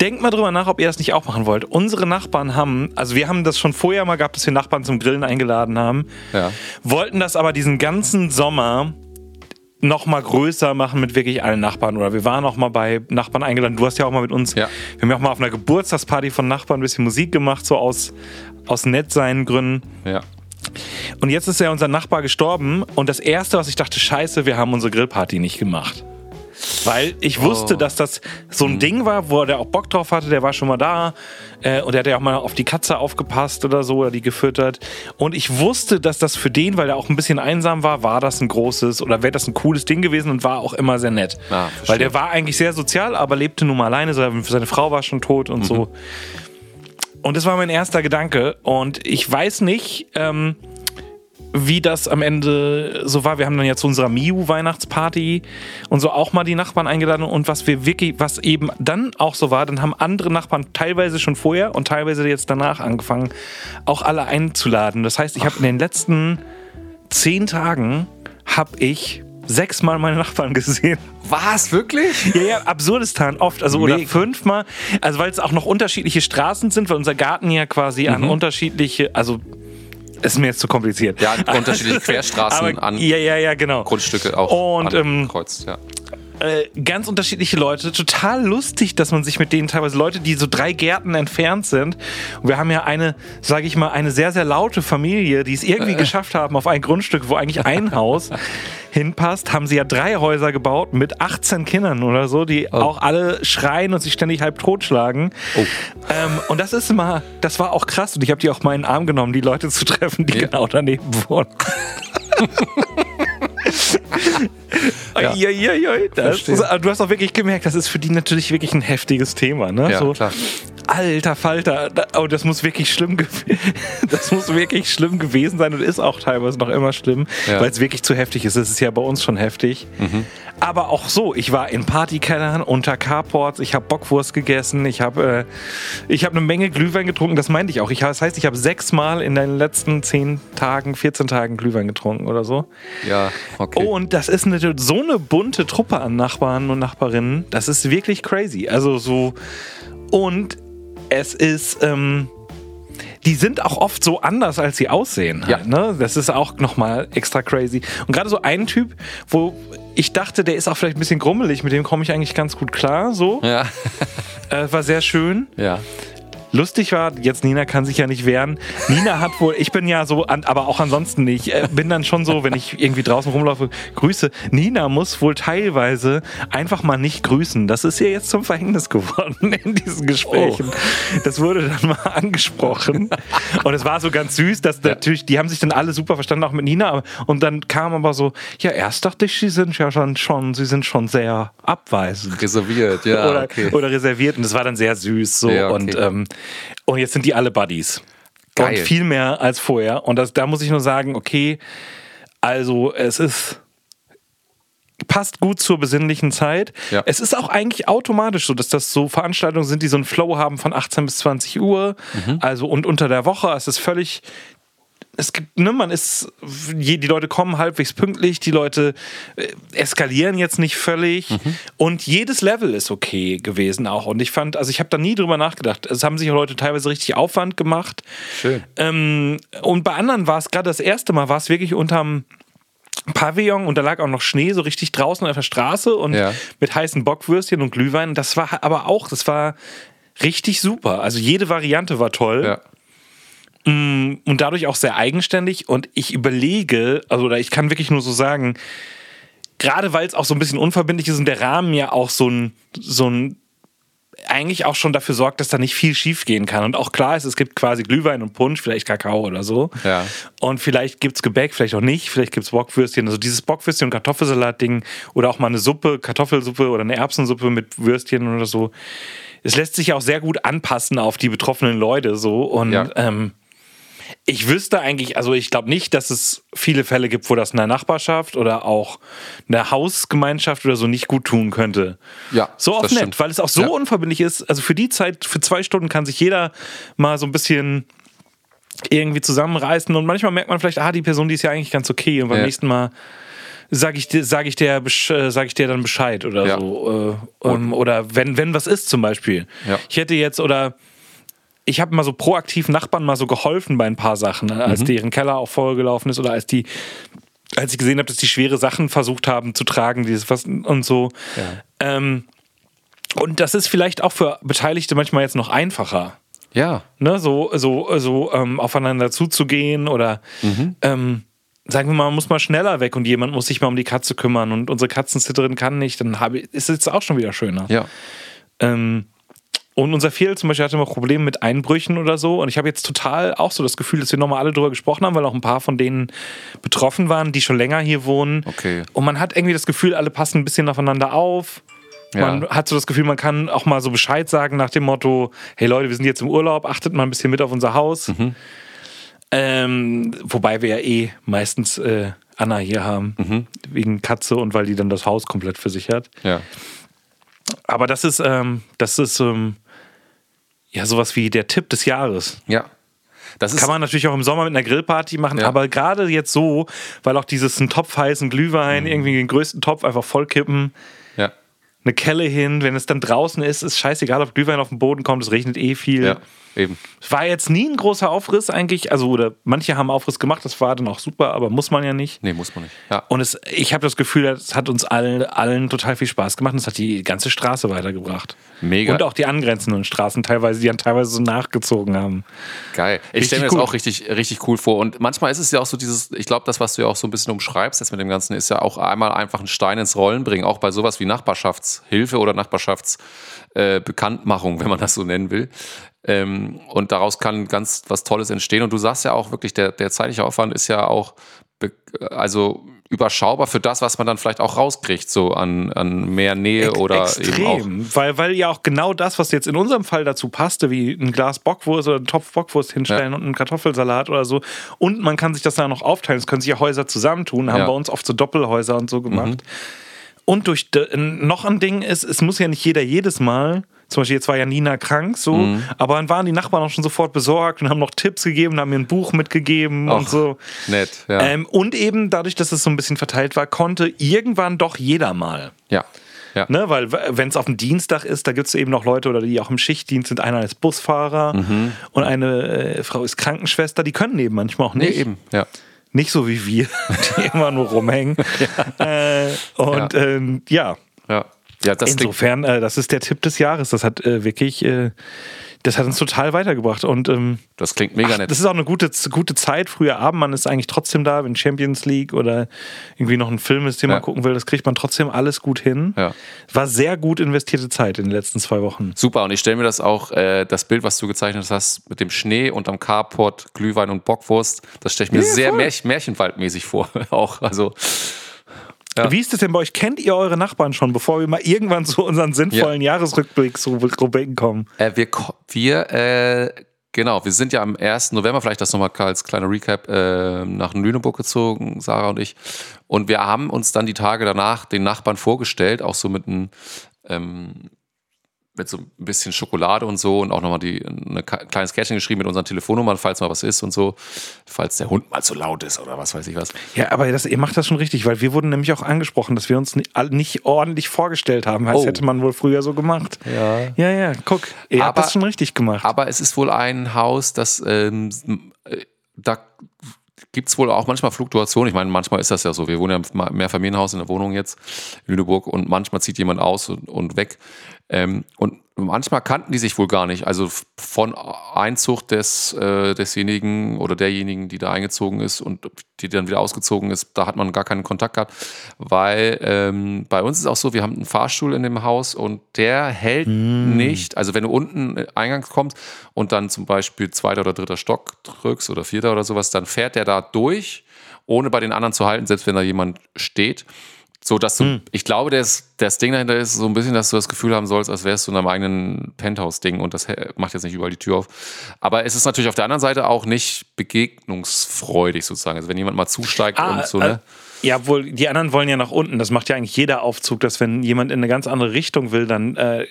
denkt mal drüber nach, ob ihr das nicht auch machen wollt. Unsere Nachbarn haben, also wir haben das schon vorher mal gehabt, dass wir Nachbarn zum Grillen eingeladen haben, ja. wollten das aber diesen ganzen Sommer noch mal größer machen mit wirklich allen Nachbarn oder wir waren auch mal bei Nachbarn eingeladen. Du hast ja auch mal mit uns, ja. wir haben ja auch mal auf einer Geburtstagsparty von Nachbarn ein bisschen Musik gemacht, so aus, aus Nettsein Gründen. Ja. Und jetzt ist ja unser Nachbar gestorben und das erste, was ich dachte, scheiße, wir haben unsere Grillparty nicht gemacht. Weil ich wusste, oh. dass das so ein mhm. Ding war, wo der auch Bock drauf hatte, der war schon mal da äh, und der hat ja auch mal auf die Katze aufgepasst oder so oder die gefüttert. Und ich wusste, dass das für den, weil er auch ein bisschen einsam war, war das ein großes oder wäre das ein cooles Ding gewesen und war auch immer sehr nett. Ah, weil der war eigentlich sehr sozial, aber lebte nun mal alleine, seine Frau war schon tot und mhm. so. Und das war mein erster Gedanke. Und ich weiß nicht, ähm, wie das am Ende so war. Wir haben dann ja zu unserer Miu-Weihnachtsparty und so auch mal die Nachbarn eingeladen und was wir wirklich, was eben dann auch so war, dann haben andere Nachbarn teilweise schon vorher und teilweise jetzt danach angefangen, auch alle einzuladen. Das heißt, ich habe in den letzten zehn Tagen habe ich sechsmal meine Nachbarn (laughs) gesehen. Was, wirklich? Ja, ja, Absurdistan oft, also Mega. oder fünfmal. Also weil es auch noch unterschiedliche Straßen sind, weil unser Garten ja quasi mhm. an unterschiedliche, also ist mir jetzt zu kompliziert. Ja, unterschiedliche (laughs) Querstraßen Aber, an ja, ja, ja, genau. Grundstücke auch und, ähm, kreuzt, ja. Äh, ganz unterschiedliche Leute. Total lustig, dass man sich mit denen teilweise Leute, die so drei Gärten entfernt sind. Und wir haben ja eine, sage ich mal, eine sehr, sehr laute Familie, die es irgendwie geschafft haben auf ein Grundstück, wo eigentlich ein Haus (laughs) hinpasst, haben sie ja drei Häuser gebaut mit 18 Kindern oder so, die oh. auch alle schreien und sich ständig halb totschlagen. Oh. Ähm, und das ist immer, das war auch krass und ich habe die auch mal in den Arm genommen, die Leute zu treffen, die ja. genau daneben wohnen. (laughs) ja. Oi, das, du hast auch wirklich gemerkt, das ist für die natürlich wirklich ein heftiges Thema. Ne? Ja, so, klar alter Falter, oh, das muss wirklich schlimm, (laughs) das muss wirklich schlimm gewesen sein und ist auch teilweise noch immer schlimm, ja. weil es wirklich zu heftig ist. Es ist ja bei uns schon heftig. Mhm. Aber auch so, ich war in Partykellern unter Carports, ich habe Bockwurst gegessen, ich habe äh, ich eine Menge Glühwein getrunken, das meinte ich auch. Ich, das heißt, ich habe sechsmal in den letzten zehn Tagen, 14 Tagen Glühwein getrunken oder so. Ja, okay. Und das ist eine, so eine bunte Truppe an Nachbarn und Nachbarinnen, das ist wirklich crazy. Also so und es ist, ähm, die sind auch oft so anders, als sie aussehen. Halt, Ja. ne? Das ist auch nochmal extra crazy. Und gerade so ein Typ, wo ich dachte, der ist auch vielleicht ein bisschen grummelig, mit dem komme ich eigentlich ganz gut klar. So. Ja. Äh, war sehr schön. Ja. Lustig war, jetzt Nina kann sich ja nicht wehren. Nina hat wohl, ich bin ja so, an, aber auch ansonsten nicht, äh, bin dann schon so, wenn ich irgendwie draußen rumlaufe, grüße. Nina muss wohl teilweise einfach mal nicht grüßen. Das ist ihr jetzt zum Verhängnis geworden in diesen Gesprächen. Das wurde dann mal angesprochen. Und es war so ganz süß, dass natürlich, die haben sich dann alle super verstanden, auch mit Nina. Und dann kam aber so, ja, erst dachte ich, sie sind ja schon, schon sie sind schon sehr abweisend Reserviert, ja. oder, okay. oder reserviert. Und das war dann sehr süß. So. Ja, okay. und, ähm, und jetzt sind die alle Buddies. Geil. Und viel mehr als vorher. Und das, da muss ich nur sagen, okay, also es ist. Passt gut zur besinnlichen Zeit. Ja. Es ist auch eigentlich automatisch so, dass das so Veranstaltungen sind, die so einen Flow haben von 18 bis 20 Uhr. Mhm. Also und unter der Woche. Es ist völlig es gibt, ne, man ist, die Leute kommen halbwegs pünktlich, die Leute äh, eskalieren jetzt nicht völlig und jedes Level ist okay gewesen auch. Und ich fand, also ich habe da nie drüber nachgedacht. Es haben sich auch Leute teilweise richtig Aufwand gemacht. Schön. Ähm, und bei anderen war es gerade das erste Mal, war es wirklich unterm Pavillon und da lag auch noch Schnee so richtig draußen auf der Straße und Ja. mit heißen Bockwürstchen und Glühwein. Das war aber auch, das war richtig super. Also jede Variante war toll Ja. Und dadurch auch sehr eigenständig. Und ich überlege, also oder ich kann wirklich nur so sagen, gerade weil es auch so ein bisschen unverbindlich ist und der Rahmen ja auch so ein, so ein eigentlich auch schon dafür sorgt, dass da nicht viel schief gehen kann. Und auch klar ist, es gibt quasi Glühwein und Punsch, vielleicht Kakao oder so. Ja. Und vielleicht gibt es Gebäck, vielleicht auch nicht. Vielleicht gibt es Bockwürstchen. Also dieses Bockwürstchen- und Kartoffelsalat-Ding oder auch mal eine Suppe, Kartoffelsuppe oder eine Erbsensuppe mit Würstchen oder so. Es lässt sich auch sehr gut anpassen auf die betroffenen Leute so. Und Ja. ähm, ich wüsste eigentlich, also ich glaube nicht, dass es viele Fälle gibt, wo das einer Nachbarschaft oder auch einer Hausgemeinschaft oder so nicht gut tun könnte. Ja, So oft nett, stimmt. weil es auch so Ja. unverbindlich ist. Also für die Zeit, für zwei Stunden kann sich jeder mal so ein bisschen irgendwie zusammenreißen und manchmal merkt man vielleicht, ah, die Person, die ist ja eigentlich ganz okay und beim Ja. nächsten Mal sage ich, dir- sag ich, der, äh, sag ich dir dann Bescheid oder Ja. so. Äh, ähm, oder wenn, wenn was ist zum Beispiel. Ja. Ich hätte jetzt oder ich habe mal so proaktiv Nachbarn mal so geholfen bei ein paar Sachen, ne? als deren Keller auch vollgelaufen ist oder als die, als ich gesehen habe, dass die schwere Sachen versucht haben zu tragen, dieses was und so. Ähm, und das ist vielleicht auch für Beteiligte manchmal jetzt noch einfacher, Ja. ne? so, so, so ähm, aufeinander zuzugehen oder ähm, sagen wir mal, man muss mal schneller weg und jemand muss sich mal um die Katze kümmern und unsere Katzensitterin kann nicht, dann habe ich, ist es auch schon wieder schöner. Ja. Ähm, und unser Fiel zum Beispiel hatte immer Probleme mit Einbrüchen oder so. Und ich habe jetzt total auch so das Gefühl, dass wir nochmal alle drüber gesprochen haben, weil auch ein paar von denen betroffen waren, die schon länger hier wohnen. Okay. Und man hat irgendwie das Gefühl, alle passen ein bisschen aufeinander auf. Ja. Man hat so das Gefühl, man kann auch mal so Bescheid sagen nach dem Motto: Hey Leute, wir sind jetzt im Urlaub, achtet mal ein bisschen mit auf unser Haus. Mhm. Ähm, wobei wir ja eh meistens äh, Anna hier haben, Mhm. wegen Katze und weil die dann das Haus komplett für sich hat. Ja. Aber das ist, ähm, das ist ähm, ja sowas wie der Tipp des Jahres. Ja. Das Kann man natürlich auch im Sommer mit einer Grillparty machen, Ja. aber gerade jetzt so, weil auch dieses einen Topf heißen Glühwein, Mhm. irgendwie den größten Topf einfach vollkippen, ja. eine Kelle hin, wenn es dann draußen ist, ist scheißegal, ob Glühwein auf den Boden kommt, es regnet eh viel. Ja. Eben. War jetzt nie ein großer Aufriss eigentlich, also oder manche haben Aufriss gemacht, das war dann auch super, aber muss man ja nicht. Nee, muss man nicht. Ja. Und es, ich habe das Gefühl, es hat uns allen, allen total viel Spaß gemacht und es hat die ganze Straße weitergebracht. Mega. Und auch die angrenzenden Straßen teilweise, die dann teilweise so nachgezogen haben. Geil. Ich stelle mir gut. das auch richtig, richtig cool vor. Und manchmal ist es ja auch so dieses, ich glaube, das, was du ja auch so ein bisschen umschreibst jetzt mit dem Ganzen, ist ja auch einmal einfach einen Stein ins Rollen bringen, auch bei sowas wie Nachbarschaftshilfe oder Nachbarschaftsbekanntmachung, äh, wenn man das so nennen will. Ähm, und daraus kann ganz was Tolles entstehen. Und du sagst ja auch wirklich, der, der zeitliche Aufwand ist ja auch also überschaubar für das, was man dann vielleicht auch rauskriegt, so an, an mehr Nähe oder eben auch. Extrem, weil, weil ja auch genau das, was jetzt in unserem Fall dazu passte, wie ein Glas Bockwurst oder einen Topf Bockwurst hinstellen Ja. und einen Kartoffelsalat oder so. Und man kann sich das dann noch aufteilen. Es können sich ja Häuser zusammentun, haben Ja. Mhm. bei uns oft so Doppelhäuser und so gemacht. Und durch noch ein Ding ist, es muss ja nicht jeder jedes Mal. Zum Beispiel jetzt war ja Nina krank, so, Mhm. aber dann waren die Nachbarn auch schon sofort besorgt und haben noch Tipps gegeben, haben mir ein Buch mitgegeben und Ach, so. Nett, ja. Ähm, und eben dadurch, dass es so ein bisschen verteilt war, konnte irgendwann doch jeder mal. ja. Ja. Ne? Weil wenn es auf dem Dienstag ist, da gibt es eben noch Leute oder die auch im Schichtdienst sind. Einer ist Busfahrer Mhm. und eine äh, Frau ist Krankenschwester. Die können eben manchmal auch Nee, nicht. eben, ja. Nicht so wie wir, (laughs) die immer nur rumhängen. (laughs) Äh, und Ja. ähm, ja, Ja, ja das insofern, äh, das ist der Tipp des Jahres. Das hat äh, wirklich, äh, das hat uns total weitergebracht. Und ähm, das klingt mega Ach, nett. das ist auch eine gute, gute Zeit. Früher Abend, man ist eigentlich trotzdem da, wenn Champions League oder irgendwie noch ein Film ist, den Ja. man gucken will. Das kriegt man trotzdem alles gut hin. Ja. War sehr gut investierte Zeit in den letzten zwei Wochen. Super, und ich stelle mir das auch, äh, das Bild, was du gezeichnet hast, mit dem Schnee und am Carport, Glühwein und Bockwurst, das stelle ich mir Ja, sehr. Märch Märchenwaldmäßig vor. (laughs) auch, also, Ja. Wie ist es denn bei euch? Kennt ihr eure Nachbarn schon, bevor wir mal irgendwann zu unseren sinnvollen Jahresrückblicksrubriken kommen? äh, wir, wir, äh, genau, wir sind ja am 1. November, vielleicht das nochmal als kleiner Recap, äh, nach Lüneburg gezogen, Sarah und ich. Und wir haben uns dann die Tage danach den Nachbarn vorgestellt, auch so mit einem, ähm, mit so ein bisschen Schokolade und so und auch nochmal die, ein kleines Kärtchen geschrieben mit unseren Telefonnummern, falls mal was ist und so, falls der Hund mal zu laut ist oder was weiß ich was. Ja, aber das, ihr macht das schon richtig, weil wir wurden nämlich auch angesprochen, dass wir uns nicht, ordentlich vorgestellt haben. Das Oh. hätte man wohl früher so gemacht. Ja. Ja, ja, guck. Ihr habt Aber- das schon richtig gemacht. Aber es ist wohl ein Haus, das ähm, äh, da gibt es wohl auch manchmal Fluktuationen. Ich meine, manchmal ist das ja so. Wir wohnen ja im Mehrfamilienhaus in der Wohnung jetzt in Lüneburg und manchmal zieht jemand aus und, und weg. Ähm, und manchmal kannten die sich wohl gar nicht. Also von Einzug des, äh, desjenigen oder derjenigen, die da eingezogen ist und die dann wieder ausgezogen ist, da hat man gar keinen Kontakt gehabt. Weil ähm, bei uns ist auch so, wir haben einen Fahrstuhl in dem Haus und der hält nicht. Also wenn du unten äh, eingangs kommst und dann zum Beispiel zweiter oder dritter Stock drückst oder vierter oder sowas, dann fährt der da durch, ohne bei den anderen zu halten, selbst wenn da jemand steht. So dass du, ich glaube, das, das Ding dahinter ist so ein bisschen, dass du das Gefühl haben sollst, als wärst du in einem eigenen Penthouse-Ding und das hä- macht jetzt nicht überall die Tür auf. Aber es ist natürlich auf der anderen Seite auch nicht begegnungsfreudig sozusagen. Also wenn jemand mal zusteigt und so, ne? äh, ja, obwohl die anderen wollen ja nach unten. Das macht ja eigentlich jeder Aufzug, dass wenn jemand in eine ganz andere Richtung will, dann äh,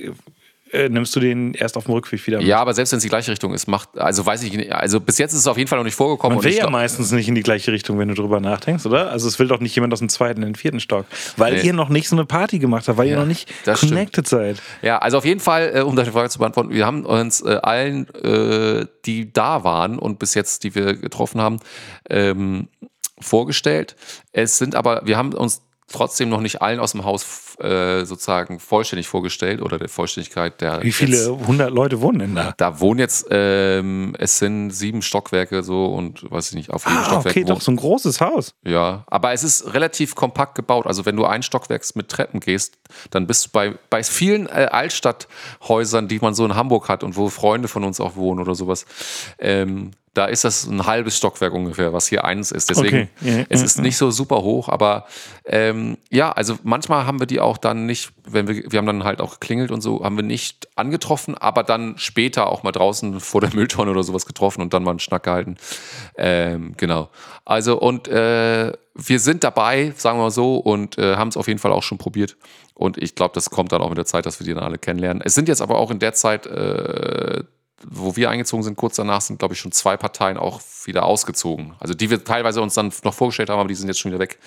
äh, nimmst du den erst auf dem Rückweg wieder mit. Ja, aber selbst wenn es die gleiche Richtung ist, macht, also weiß ich nicht, also bis jetzt ist es auf jeden Fall noch nicht vorgekommen. Man will ja meistens nicht in die gleiche Richtung, wenn du drüber nachdenkst, oder? Also es will doch nicht jemand aus dem zweiten in den vierten Stock. Weil Nee. ihr noch nicht so eine Party gemacht habt, weil ihr Ja, noch nicht das stimmt. connected seid. Ja, also auf jeden Fall, äh, um deine Frage zu beantworten, wir haben uns äh, allen, äh, die da waren und bis jetzt, die wir getroffen haben, ähm, vorgestellt. Es sind aber, wir haben uns trotzdem noch nicht allen aus dem Haus äh, sozusagen vollständig vorgestellt oder der Vollständigkeit der. Wie viele hundert Leute wohnen denn da? da wohnen jetzt, ähm, es sind sieben Stockwerke so und weiß ich nicht, auf jedem Ah, Stockwerk okay, wohnen- doch so ein großes Haus. ja, aber es ist relativ kompakt gebaut. Also wenn du ein Stockwerk mit Treppen gehst, dann bist du bei, bei vielen äh, Altstadthäusern, die man so in Hamburg hat und wo Freunde von uns auch wohnen oder sowas, ähm, da ist das ein halbes Stockwerk ungefähr, was hier eins ist. Deswegen, Okay. Ja, es ist nicht so super hoch, aber ähm, ja, also manchmal haben wir die auch dann nicht, wenn wir, wir haben dann halt auch geklingelt und so, haben wir nicht angetroffen, aber dann später auch mal draußen vor der Mülltonne oder sowas getroffen und dann mal einen Schnack gehalten. Ähm, genau. Also und äh, wir sind dabei, sagen wir mal so, und äh, haben es auf jeden Fall auch schon probiert. Und ich glaube, das kommt dann auch mit der Zeit, dass wir die dann alle kennenlernen. Es sind jetzt aber auch in der Zeit, äh, wo wir eingezogen sind, kurz danach sind, glaube ich, schon zwei Parteien auch wieder ausgezogen. Also die wir teilweise uns dann noch vorgestellt haben, aber die sind jetzt schon wieder weg.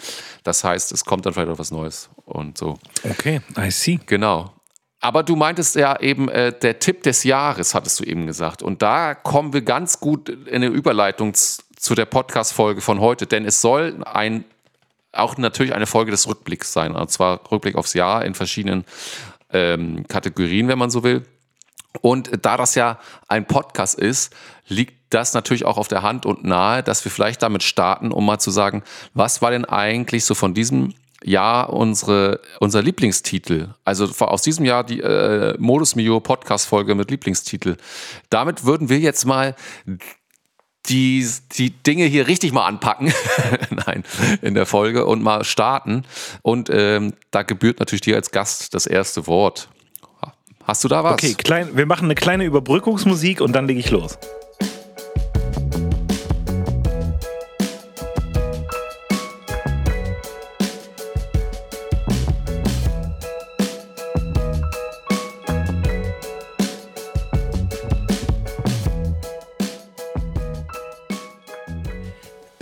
Das heißt, es kommt dann vielleicht auch was Neues und so. Okay, I see. Genau. Aber du meintest ja eben, äh, der Tipp des Jahres, hattest du eben gesagt. Und da kommen wir ganz gut in eine Überleitung zu der Podcast-Folge von heute, denn es soll ein, auch natürlich eine Folge des Rückblicks sein. Und zwar Rückblick aufs Jahr in verschiedenen ähm, Kategorien, wenn man so will. Und da das ja ein Podcast ist, liegt das natürlich auch auf der Hand und nahe, dass wir vielleicht damit starten, um mal zu sagen, was war denn eigentlich so von diesem Jahr unsere, unser Lieblingstitel? Also aus diesem Jahr die äh, Modus Mio Podcast-Folge mit Lieblingstitel. Damit würden wir jetzt mal die, die Dinge hier richtig mal anpacken, (laughs) nein, in der Folge und mal starten. Und ähm, da gebührt natürlich dir als Gast das erste Wort. Hast du da was? Okay, klein, wir machen eine kleine Überbrückungsmusik und dann lege ich los.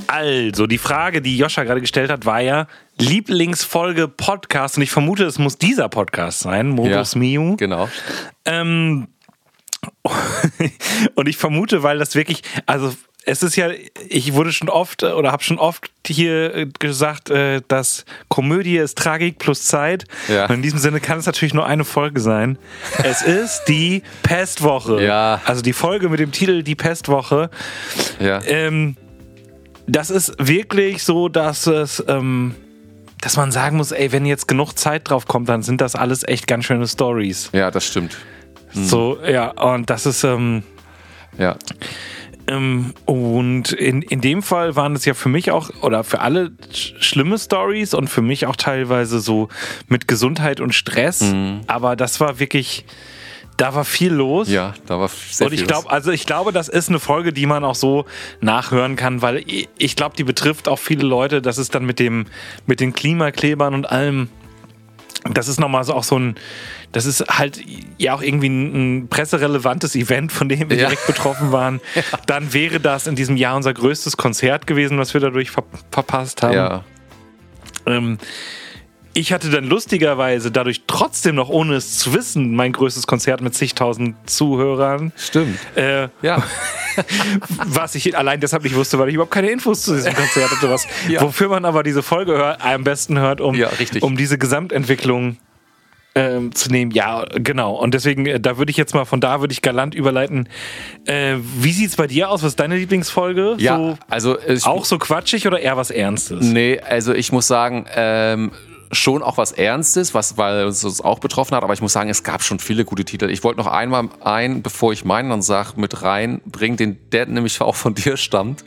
Also, die Frage, die Joscha gerade gestellt hat, war ja, Lieblingsfolge Podcast und ich vermute, es muss dieser Podcast sein, Modus Ja, Miu. Genau. Ähm, (laughs) und ich vermute, weil das wirklich, also es ist ja, ich wurde schon oft äh, oder habe schon oft hier äh, gesagt, äh, dass Komödie ist Tragik plus Zeit. Ja. Und in diesem Sinne kann es natürlich nur eine Folge sein. Es (laughs) ist die Pestwoche. Ja. Also die Folge mit dem Titel Die Pestwoche. Ja. Ähm, das ist wirklich so, dass es, ähm, dass man sagen muss, ey, wenn jetzt genug Zeit drauf kommt, dann sind das alles echt ganz schöne Stories. ja, das stimmt. So, ja, und das ist, ähm, Ja. ähm, und in, in dem Fall waren es ja für mich auch, oder für alle sch schlimme Stories und für mich auch teilweise so mit Gesundheit und Stress. Aber das war wirklich, da war viel los. Ja, da war sehr Und ich glaube, also ich glaube, das ist eine Folge, die man auch so nachhören kann, weil ich- glaube, die betrifft auch viele Leute. Das ist dann mit dem, mit den Klimaklebern und allem. Das ist nochmal so auch so ein, das ist halt ja auch irgendwie ein, ein presserelevantes Event, von dem wir Ja. direkt betroffen waren. (laughs) Dann wäre das in diesem Jahr unser größtes Konzert gewesen, was wir dadurch ver verpasst haben. Ja. Ähm, ich hatte dann lustigerweise dadurch trotzdem noch, ohne es zu wissen, mein größtes Konzert mit zigtausend Zuhörern. Stimmt. Äh, Ja. (laughs) was ich allein deshalb nicht wusste, weil ich überhaupt keine Infos zu diesem Konzert hatte. Was, (laughs) Ja. Wofür man aber diese Folge hört, am besten hört, um, Ja, um diese Gesamtentwicklung ähm, zu nehmen. Ja, genau. Und deswegen, äh, da würde ich jetzt mal von da würde ich galant überleiten. Äh, wie sieht's bei dir aus? Was ist deine Lieblingsfolge? Ja, So, also ich, auch so quatschig oder eher was Ernstes? Nee, also ich muss sagen, ähm, schon auch was Ernstes, was, weil uns das auch betroffen hat, aber ich muss sagen, es gab schon viele gute Titel. Ich wollte noch einmal ein, bevor ich meinen dann sag, mit reinbringen, den, der nämlich (laughs) auch von dir stammt.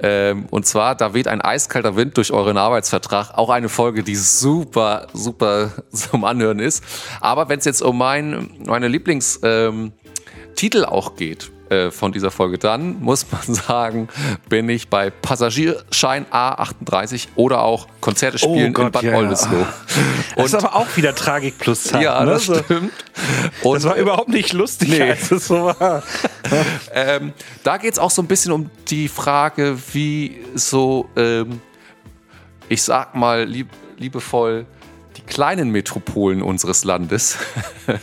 Ähm, und zwar, da weht ein eiskalter Wind durch euren Arbeitsvertrag. Auch eine Folge, die super, super (laughs) zum Anhören ist. Aber wenn es jetzt um mein, meine Lieblings... Ähm, auch geht äh, von dieser Folge, dann muss man (laughs) sagen, bin ich bei Passagierschein A38 oder auch Konzerte spielen in Oh Gott, Bad ja, ja. Oldesloe. (laughs) Das ist aber auch wieder Tragik plus (laughs) Zeit. ja, ne? das So, stimmt. Und Das war überhaupt nicht lustig, Nee. als es so war. ähm, da geht es auch so ein bisschen um die Frage, wie so, ähm, ich sag mal lieb, liebevoll, die kleinen Metropolen unseres Landes,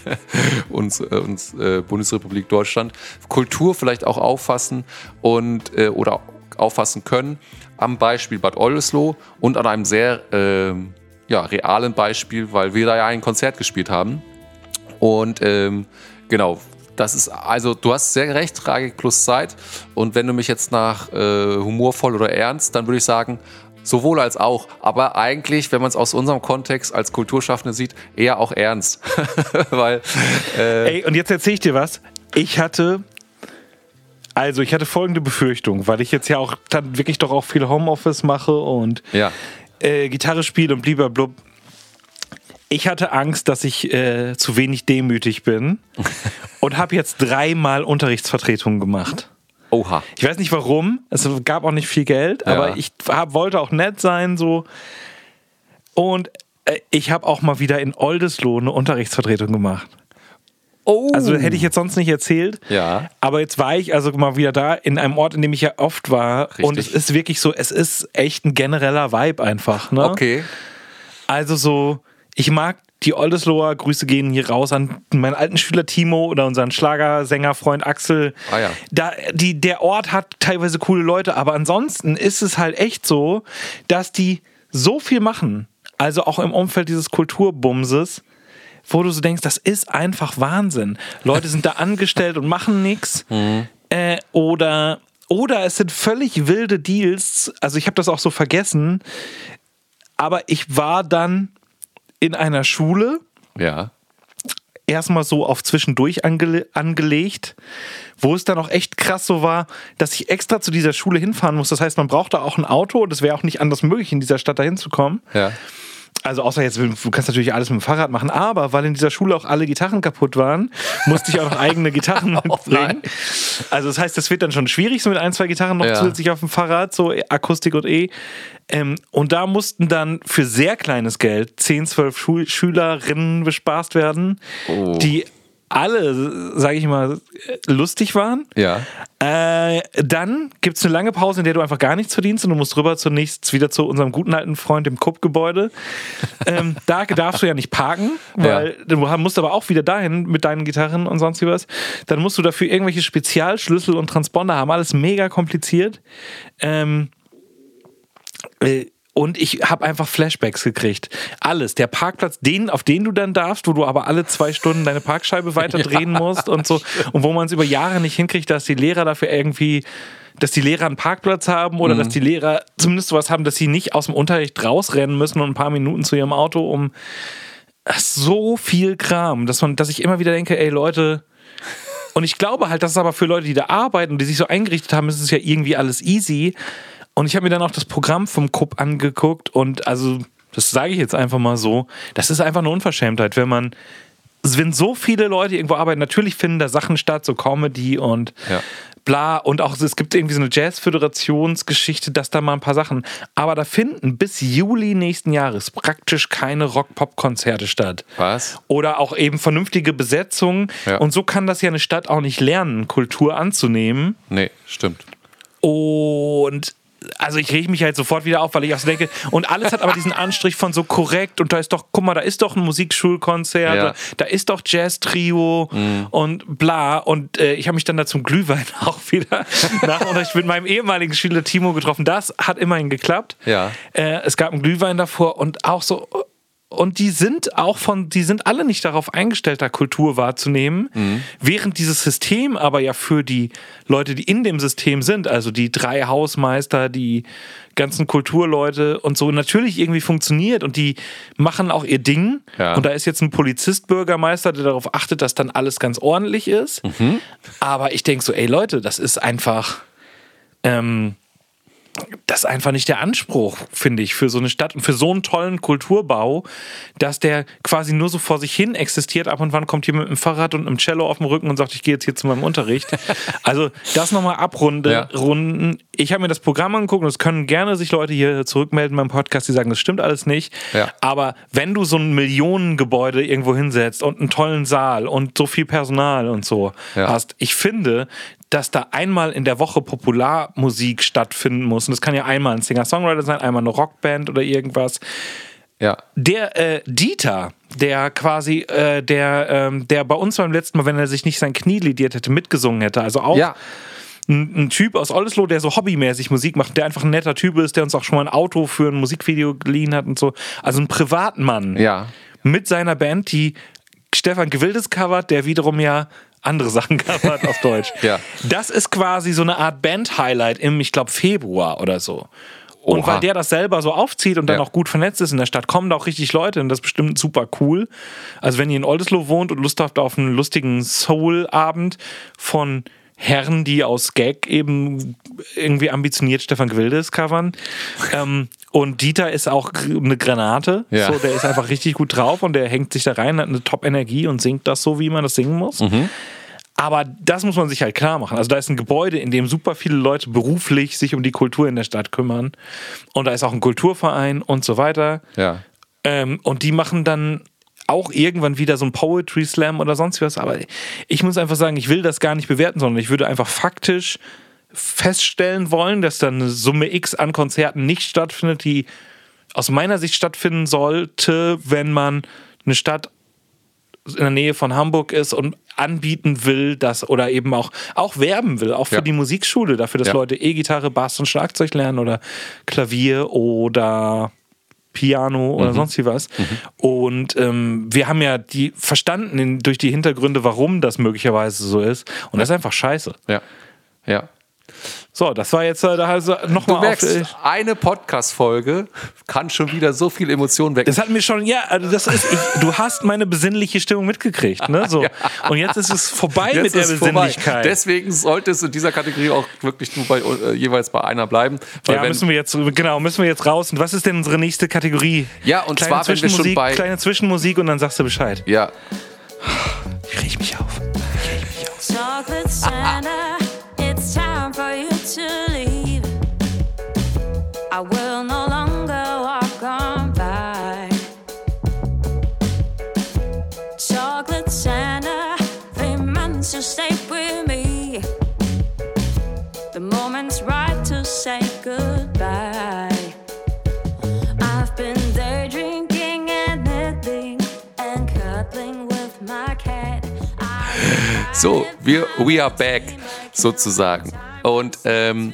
(laughs) uns, äh, uns äh, Bundesrepublik Deutschland, Kultur vielleicht auch auffassen und äh, oder auffassen können am Beispiel Bad Oldesloe und an einem sehr ähm, ja, realen Beispiel, weil wir da ja ein Konzert gespielt haben. Und ähm, genau, das ist, also du hast sehr recht, Tragik plus Zeit. Und wenn du mich jetzt nach äh, humorvoll oder ernst, dann würde ich sagen, sowohl als auch. Aber eigentlich, wenn man es aus unserem Kontext als Kulturschaffende sieht, eher auch ernst. (laughs) Weil, äh, Ey, und jetzt erzähle ich dir was. Ich hatte, also ich hatte folgende Befürchtung, weil ich jetzt ja auch dann wirklich doch auch viel Homeoffice mache und ja, äh, Gitarre spiele und blub. Ich hatte Angst, dass ich äh, zu wenig demütig bin (laughs) und habe jetzt dreimal Unterrichtsvertretungen gemacht. Oha. Ich weiß nicht warum, es gab auch nicht viel Geld, Ja. aber ich hab, wollte auch nett sein so. Und äh, ich habe auch mal wieder in Oldesloe eine Unterrichtsvertretung gemacht. Oh. Also hätte ich jetzt sonst nicht erzählt. Ja. Aber jetzt war ich also mal wieder da in einem Ort, in dem ich ja oft war. Und es Richtig. ist wirklich so, es ist echt ein genereller Vibe einfach. Ne? Okay. Also so, ich mag die Oldesloher, Grüße gehen hier raus an meinen alten Schüler Timo oder unseren Schlagersängerfreund Axel. Ah ja. Da, die, der Ort hat teilweise coole Leute, aber ansonsten ist es halt echt so, dass die so viel machen. Also auch im Umfeld dieses Kulturbumses, wo du so denkst, das ist einfach Wahnsinn. Leute sind da angestellt und machen nichts. (laughs) Äh, oder, oder es sind völlig wilde Deals. Also ich habe das auch so vergessen. Aber ich war dann in einer Schule, Ja. erstmal so auf zwischendurch angele angelegt, wo es dann auch echt krass so war, dass ich extra zu dieser Schule hinfahren muss. Das heißt, man brauchte auch ein Auto und es wäre auch nicht anders möglich, in dieser Stadt dahin zu kommen. Ja. Also außer jetzt, du kannst natürlich alles mit dem Fahrrad machen, aber weil in dieser Schule auch alle Gitarren kaputt waren, musste ich auch noch (laughs) eigene Gitarren mitbringen. nein. also das heißt, das wird dann schon schwierig, so mit ein, zwei Gitarren noch Ja. zusätzlich auf dem Fahrrad, so Akustik und E. Ähm, und da mussten dann für sehr kleines Geld 10, 12 Schul Schülerinnen bespaßt werden, Oh. die alle, sage ich mal, lustig waren. Ja. Äh, dann gibt es eine lange Pause, in der du einfach gar nichts verdienst und du musst rüber zunächst wieder zu unserem guten alten Freund im Kupp-Gebäude. (laughs) ähm, da darfst du ja nicht parken, weil ja. du musst aber auch wieder dahin mit deinen Gitarren und sonst was. Dann musst du dafür irgendwelche Spezialschlüssel und Transponder haben. Alles mega kompliziert. Ähm, äh, und ich habe einfach Flashbacks gekriegt. Alles. Der Parkplatz, den, auf den du dann darfst, wo du aber alle zwei Stunden deine Parkscheibe weiter (laughs) drehen ja, musst und so. Und wo man es über Jahre nicht hinkriegt, dass die Lehrer dafür irgendwie dass die Lehrer einen Parkplatz haben oder mhm. dass die Lehrer zumindest sowas haben, dass sie nicht aus dem Unterricht rausrennen müssen und ein paar Minuten zu ihrem Auto, um so viel Kram, dass man, dass ich immer wieder denke, ey Leute, und ich glaube halt, dass es aber für Leute, die da arbeiten, die sich so eingerichtet haben, ist es ja irgendwie alles easy. Und ich habe mir dann auch das Programm vom Kupp angeguckt und also, das sage ich jetzt einfach mal so, das ist einfach eine Unverschämtheit, wenn man wenn so viele Leute irgendwo arbeiten, natürlich finden da Sachen statt, so Comedy und ja. bla. Und auch es gibt irgendwie so eine Jazz-Föderationsgeschichte, dass da mal ein paar Sachen. Aber da finden bis Juli nächsten Jahres praktisch keine Rock-Pop-Konzerte statt. Was? Oder auch eben vernünftige Besetzungen. Ja. Und so kann das ja eine Stadt auch nicht lernen, Kultur anzunehmen. Nee, stimmt. Und also ich rege mich halt sofort wieder auf, weil ich auch so denke, und alles hat aber diesen Anstrich von so korrekt und da ist doch, guck mal, da ist doch ein Musikschulkonzert, ja. da ist doch Jazz-Trio mhm. und bla. Und äh, ich habe mich dann da zum Glühwein (laughs) auch wieder nach Unterricht mit meinem ehemaligen Schüler Timo getroffen. Das hat immerhin geklappt. Ja. Äh, es gab einen Glühwein davor und auch so, und die sind auch von, die sind alle nicht darauf eingestellt, da Kultur wahrzunehmen, mhm. während dieses System aber ja für die Leute, die in dem System sind, also die drei Hausmeister, die ganzen Kulturleute und so, natürlich irgendwie funktioniert und die machen auch ihr Ding. Ja. Und da ist jetzt ein Polizist-Bürgermeister, der darauf achtet, dass dann alles ganz ordentlich ist. Mhm. Aber ich denke so, ey Leute, das ist einfach. Ähm, das ist einfach nicht der Anspruch, finde ich, für so eine Stadt und für so einen tollen Kulturbau, dass der quasi nur so vor sich hin existiert. Ab und wann kommt jemand mit dem Fahrrad und einem Cello auf dem Rücken und sagt, ich gehe jetzt hier zu meinem Unterricht. (laughs) Also das nochmal abrunden. Ja. Runden. Ich habe mir das Programm angeguckt und es können gerne sich Leute hier zurückmelden beim Podcast, die sagen, das stimmt alles nicht. Ja. Aber wenn du so ein Millionengebäude irgendwo hinsetzt und einen tollen Saal und so viel Personal und so ja. hast, ich finde, dass da einmal in der Woche Popularmusik stattfinden muss. Und das kann ja einmal ein Singer-Songwriter sein, einmal eine Rockband oder irgendwas. Ja. Der äh, Dieter, der quasi, äh, der, ähm, der bei uns beim letzten Mal, wenn er sich nicht sein Knie lidiert hätte, mitgesungen hätte. Also auch ja. ein, Typ aus Oldesloe, der so hobbymäßig Musik macht, der einfach ein netter Typ ist, der uns auch schon mal ein Auto für ein Musikvideo geliehen hat und so. Also ein Privatmann. Ja. Mit seiner Band, die Stefan Gewildes covert, der wiederum ja andere Sachen (laughs) covert auf Deutsch. ja. Das ist quasi so eine Art Band-Highlight im, ich glaube, Februar oder so. Und weil der das selber so aufzieht und dann ja. auch gut vernetzt ist in der Stadt, kommen da auch richtig Leute und das ist bestimmt super cool. Also wenn ihr in Oldesloe wohnt und Lust habt auf einen lustigen Soul-Abend von Herren, die aus Gag eben irgendwie ambitioniert Stefan Gwildes covern. ähm, und Dieter ist auch eine Granate. Ja. So, der ist einfach richtig gut drauf und der hängt sich da rein, hat eine Top-Energie und singt das so, wie man das singen muss. Mhm. Aber das muss man sich halt klar machen. Also da ist ein Gebäude, in dem super viele Leute beruflich sich um die Kultur in der Stadt kümmern. Und da ist auch ein Kulturverein und so weiter. Ja. Ähm, und die machen dann auch irgendwann wieder so ein Poetry Slam oder sonst was. Aber ich muss einfach sagen, ich will das gar nicht bewerten, sondern ich würde einfach faktisch feststellen wollen, dass dann eine Summe X an Konzerten nicht stattfindet, die aus meiner Sicht stattfinden sollte, wenn man eine Stadt in der Nähe von Hamburg ist und anbieten will, dass oder eben auch, auch werben will, auch für ja. die Musikschule, dafür, dass ja. Leute E-Gitarre, Bass und Schlagzeug lernen oder Klavier oder Piano oder mhm. sonst wie was. Mhm. Und ähm, wir haben ja die verstanden in, durch die Hintergründe, warum das möglicherweise so ist. Und das ist einfach scheiße. Ja. Ja. So, das war jetzt äh, da also nochmal Du merkst, auf, äh, eine Podcast-Folge kann schon wieder so viel Emotionen wecken. Das hat mir schon, ja, also das ist, ich, du hast meine besinnliche Stimmung mitgekriegt, ne? So. Und jetzt ist es vorbei jetzt mit der Besinnlichkeit. Vorbei. Deswegen solltest du in dieser Kategorie auch wirklich nur bei, äh, jeweils bei einer bleiben. ja, müssen wir jetzt, genau, müssen wir jetzt raus. Und was ist denn unsere nächste Kategorie? Ja, und kleine zwar, wenn wir schon bei. Kleine Zwischenmusik und dann sagst du Bescheid. Ja. Ich riech mich auf. Ich riech mich auf. Chocolate Santa, time for you to leave. I will no longer walk on by. Chocolate Santa, since you stayed with me. The moment's right to say goodbye. I've been there drinking and and with my cat. So, wir we are back sozusagen. Und ähm,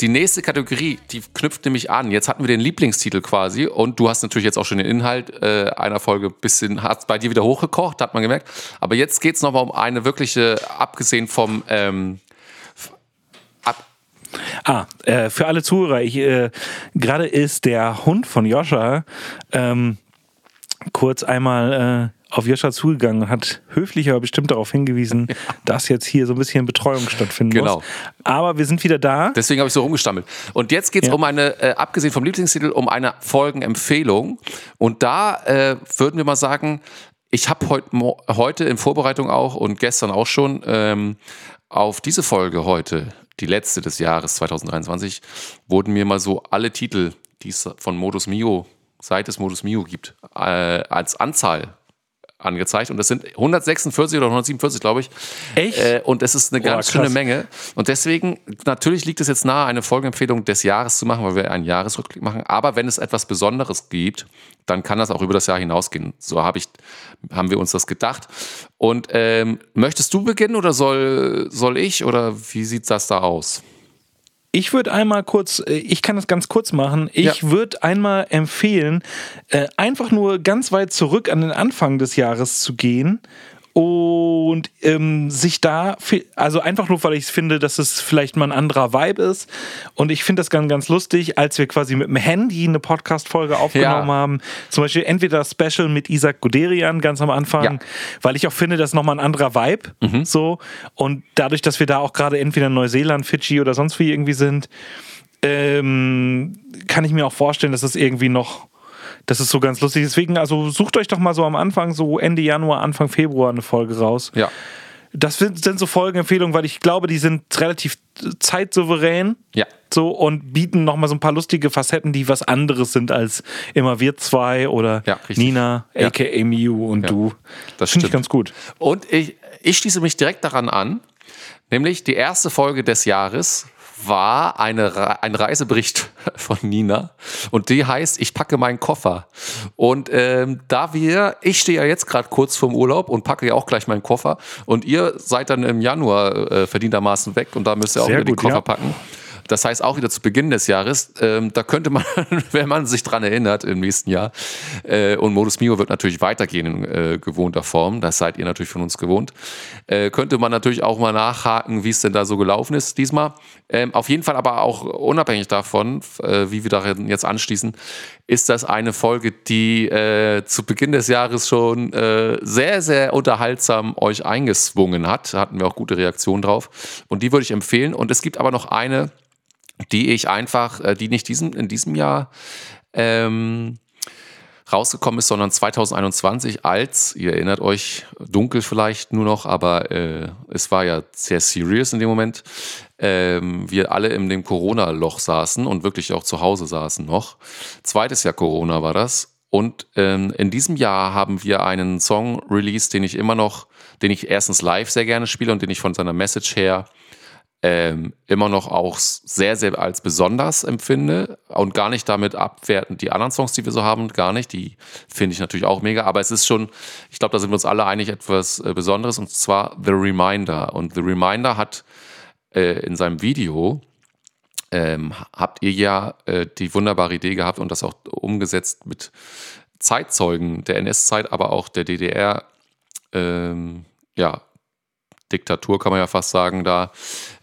die nächste Kategorie, die knüpft nämlich an. Jetzt hatten wir den Lieblingstitel quasi und du hast natürlich jetzt auch schon den Inhalt äh, einer Folge ein bisschen, hat bei dir wieder hochgekocht, hat man gemerkt. Aber jetzt geht es nochmal um eine wirkliche, abgesehen vom ähm, Ah, äh, für alle Zuhörer, äh, gerade ist der Hund von Joscha ähm, kurz einmal äh, auf Joscha zugegangen und hat höflich aber bestimmt darauf hingewiesen, (laughs) dass jetzt hier so ein bisschen Betreuung stattfinden Genau. muss. Aber wir sind wieder da. Deswegen habe ich so rumgestammelt. Und jetzt geht es Ja. um eine, äh, abgesehen vom Lieblingstitel, um eine Folgenempfehlung. Und da äh, würden wir mal sagen, ich habe heut, heute in Vorbereitung auch und gestern auch schon ähm, auf diese Folge heute, die letzte des Jahres 2023, wurden mir mal so alle Titel, die es von Modus Mio, seit es Modus Mio gibt, äh, als Anzahl angezeigt. Und das sind 146 oder 147, glaube ich. Echt? Äh, und es ist eine ganz krass. schöne Menge. Und deswegen, natürlich liegt es jetzt nahe, eine Folgenempfehlung des Jahres zu machen, weil wir einen Jahresrückblick machen. Aber wenn es etwas Besonderes gibt, dann kann das auch über das Jahr hinausgehen. So habe ich, haben wir uns das gedacht. Und ähm, möchtest du beginnen oder soll, soll ich oder wie sieht das da aus? Ich würde einmal kurz, äh, ich kann das ganz kurz machen. Ich Ja. würde einmal empfehlen, äh, einfach nur ganz weit zurück an den Anfang des Jahres zu gehen und ähm, sich da, also einfach nur, weil ich finde, dass es vielleicht mal ein anderer Vibe ist. Und ich finde das ganz, ganz lustig, als wir quasi mit dem Handy eine Podcast-Folge aufgenommen Ja. haben. Zum Beispiel entweder das Special mit Isaac Guderian ganz am Anfang, Ja. weil ich auch finde, das ist nochmal ein anderer Vibe. So. Und dadurch, dass wir da auch gerade entweder in Neuseeland, Fidschi oder sonst wie irgendwie sind, ähm, kann ich mir auch vorstellen, dass es irgendwie noch, das ist so ganz lustig. Deswegen, also sucht euch doch mal so am Anfang, so Ende Januar, Anfang Februar eine Folge raus. Ja. Das sind, sind so Folgenempfehlungen, weil ich glaube, die sind relativ zeitsouverän. Ja. So und bieten nochmal so ein paar lustige Facetten, die was anderes sind als immer wir zwei oder Ja. Nina, Ja. aka Miu und Ja. du. Das Finde ich ganz gut. Und ich, ich schließe mich direkt daran an, nämlich die erste Folge des Jahres war eine, ein Reisebericht (laughs) von Nina und die heißt Ich packe meinen Koffer. Und ähm, da wir, ich stehe ja jetzt gerade kurz vorm Urlaub und packe ja auch gleich meinen Koffer und ihr seid dann im Januar äh, verdientermaßen weg und da müsst ihr auch Sehr wieder die gut, Koffer ja. packen. Das heißt auch wieder zu Beginn des Jahres, ähm, da könnte man, (laughs) wenn man sich dran erinnert im nächsten Jahr, äh, und Modus Mio wird natürlich weitergehen in äh, gewohnter Form, das seid ihr natürlich von uns gewohnt, äh, könnte man natürlich auch mal nachhaken, wie es denn da so gelaufen ist diesmal. Ähm, auf jeden Fall aber auch unabhängig davon, äh, wie wir darin jetzt anschließen, ist das eine Folge, die äh, zu Beginn des Jahres schon äh, sehr, sehr unterhaltsam euch eingeswungen hat. Da hatten wir auch gute Reaktionen drauf. Und die würde ich empfehlen. Und es gibt aber noch eine, die ich einfach, äh, die nicht diesen, in diesem Jahr ähm, rausgekommen ist, sondern 2021 als, ihr erinnert euch, dunkel vielleicht nur noch, aber äh, es war ja sehr serious in dem Moment, ähm, wir alle in dem Corona-Loch saßen und wirklich auch zu Hause saßen noch. Zweites Jahr Corona war das. Und ähm, in diesem Jahr haben wir einen Song released, den ich immer noch, den ich erstens live sehr gerne spiele und den ich von seiner Message her ähm, immer noch auch sehr, sehr als besonders empfinde und gar nicht damit abwertend die anderen Songs, die wir so haben, gar nicht. Die finde ich natürlich auch mega, aber es ist schon, ich glaube, da sind wir uns alle einig, etwas äh, Besonderes und zwar The Reminder. Und The Reminder hat äh, in seinem Video ähm, habt ihr ja äh, die wunderbare Idee gehabt und das auch umgesetzt mit Zeitzeugen der NS-Zeit, aber auch der DDR, ähm, ja, Diktatur kann man ja fast sagen, da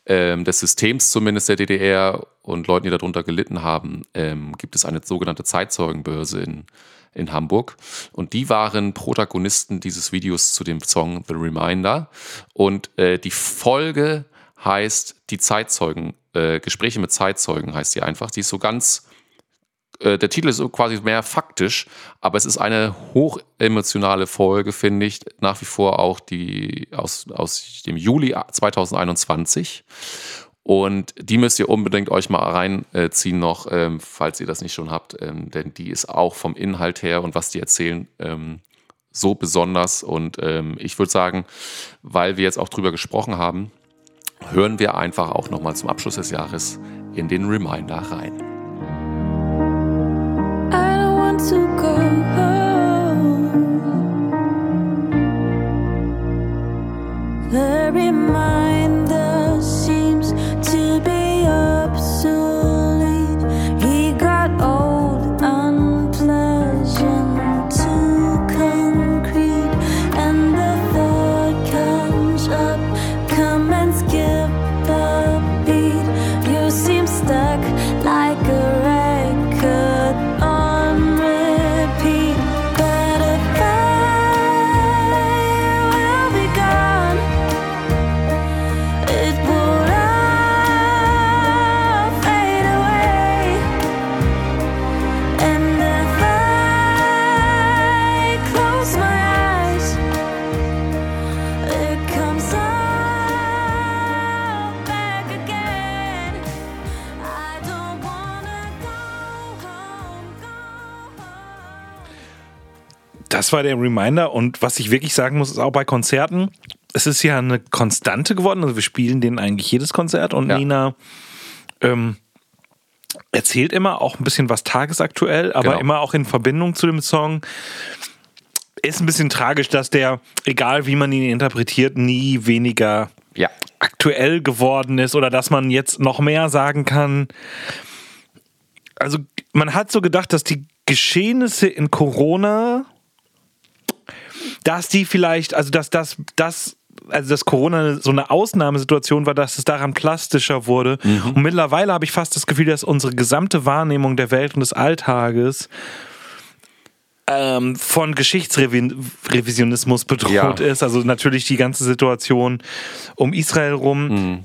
ähm, des Systems zumindest der DDR und Leuten, die darunter gelitten haben, ähm, gibt es eine sogenannte Zeitzeugenbörse in, in Hamburg. Und die waren Protagonisten dieses Videos zu dem Song The Reminder. Und äh, die Folge heißt die Zeitzeugen, äh, Gespräche mit Zeitzeugen heißt die einfach. Die ist so ganz äh, der Titel ist quasi mehr faktisch, aber es ist eine hochemotionale Folge, finde ich, nach wie vor auch die aus, aus dem Juli 2021. Und die müsst ihr unbedingt euch mal reinziehen noch, ähm, falls ihr das nicht schon habt, ähm, denn die ist auch vom Inhalt her und was die erzählen, ähm, so besonders. Und ähm, ich würde sagen, weil wir jetzt auch drüber gesprochen haben, hören wir einfach auch nochmal zum Abschluss des Jahres in den Reminder rein. The reminder Das war der Reminder und was ich wirklich sagen muss, ist auch bei Konzerten, es ist ja eine Konstante geworden. Also wir spielen den eigentlich jedes Konzert und Ja. Nina ähm, erzählt immer auch ein bisschen was tagesaktuell, aber Genau. immer auch in Verbindung zu dem Song. Ist ein bisschen tragisch, dass der, egal wie man ihn interpretiert, nie weniger Ja, aktuell geworden ist oder dass man jetzt noch mehr sagen kann. Also man hat so gedacht, dass die Geschehnisse in Corona, dass die vielleicht, also dass das, das also dass Corona so eine Ausnahmesituation war, dass es daran plastischer wurde. Und mittlerweile habe ich fast das Gefühl, dass unsere gesamte Wahrnehmung der Welt und des Alltages ähm, von Geschichtsrevisionismus bedroht Ja. ist. Also natürlich die ganze Situation um Israel rum.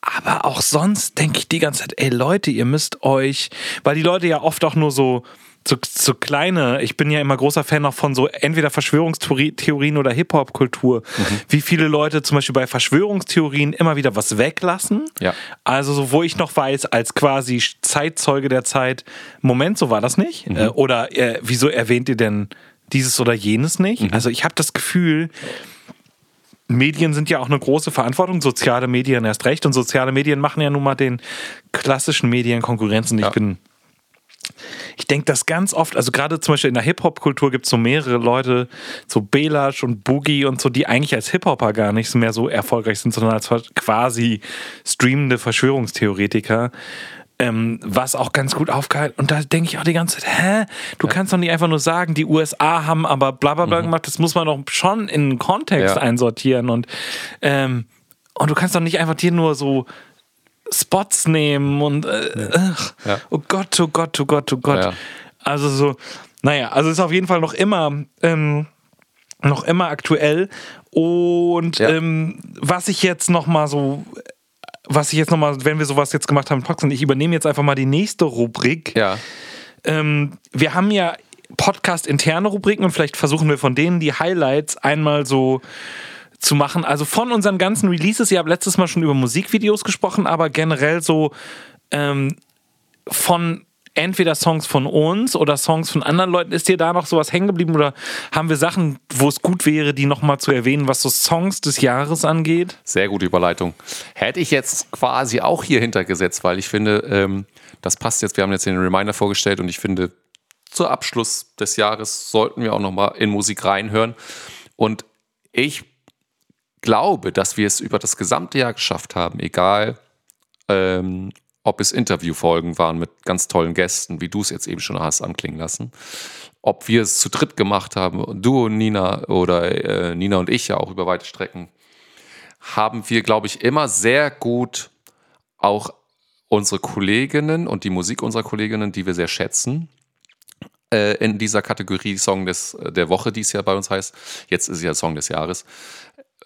Aber auch sonst denke ich die ganze Zeit, ey Leute, ihr müsst euch, weil die Leute ja oft auch nur so, so, so kleine, ich bin ja immer großer Fan auch von so entweder Verschwörungstheorien oder Hip-Hop-Kultur, wie viele Leute zum Beispiel bei Verschwörungstheorien immer wieder was weglassen. Ja. Also so, wo ich noch weiß, als quasi Zeitzeuge der Zeit, Moment, so war das nicht? Äh, oder äh, wieso erwähnt ihr denn dieses oder jenes nicht? Also ich habe das Gefühl, Medien sind ja auch eine große Verantwortung, soziale Medien erst recht. Und soziale Medien machen ja nun mal den klassischen Medien Konkurrenzen. Ich Ja. bin. Ich denke das ganz oft, also gerade zum Beispiel in der Hip-Hop-Kultur gibt es so mehrere Leute, so Belash und Boogie und so, die eigentlich als Hip-Hopper gar nicht mehr so erfolgreich sind, sondern als quasi streamende Verschwörungstheoretiker. Ähm, was auch ganz gut aufgehalten. Und da denke ich auch die ganze Zeit, hä? Du kannst doch nicht einfach nur sagen, die USA haben aber bla bla bla gemacht, das muss man doch schon in einen Kontext Ja. einsortieren. Und, ähm, und du kannst doch nicht einfach dir nur so Spots nehmen und äh, ach, Ja. oh Gott, oh Gott, oh Gott, oh Gott. Ja. Also so, naja, also ist auf jeden Fall noch immer, ähm, noch immer aktuell. Und Ja. ähm, was ich jetzt noch mal so, was ich jetzt noch mal, wenn wir sowas jetzt gemacht haben, Podcast, ich übernehme jetzt einfach mal die nächste Rubrik. ja, Ähm, wir haben ja Podcast-interne Rubriken und vielleicht versuchen wir von denen die Highlights einmal so zu machen. Also von unseren ganzen Releases, ihr habt letztes Mal schon über Musikvideos gesprochen, aber generell so ähm, von entweder Songs von uns oder Songs von anderen Leuten. Ist dir da noch sowas hängen geblieben oder haben wir Sachen, wo es gut wäre, die nochmal zu erwähnen, was so Songs des Jahres angeht? sehr gute Überleitung. Hätte ich jetzt quasi auch hier hintergesetzt, weil ich finde, ähm, das passt jetzt. Wir haben jetzt den Reminder vorgestellt und ich finde, zu Abschluss des Jahres sollten wir auch nochmal in Musik reinhören. Und ich glaube, dass wir es über das gesamte Jahr geschafft haben, egal ähm, ob es Interviewfolgen waren mit ganz tollen Gästen, wie du es jetzt eben schon hast anklingen lassen, ob wir es zu dritt gemacht haben, du und Nina oder äh, Nina und ich ja auch über weite Strecken, haben wir, glaube ich, immer sehr gut auch unsere Kolleginnen und die Musik unserer Kolleginnen, die wir sehr schätzen, äh, in dieser Kategorie Song des, der Woche, die es ja bei uns heißt, jetzt ist es ja Song des Jahres, äh,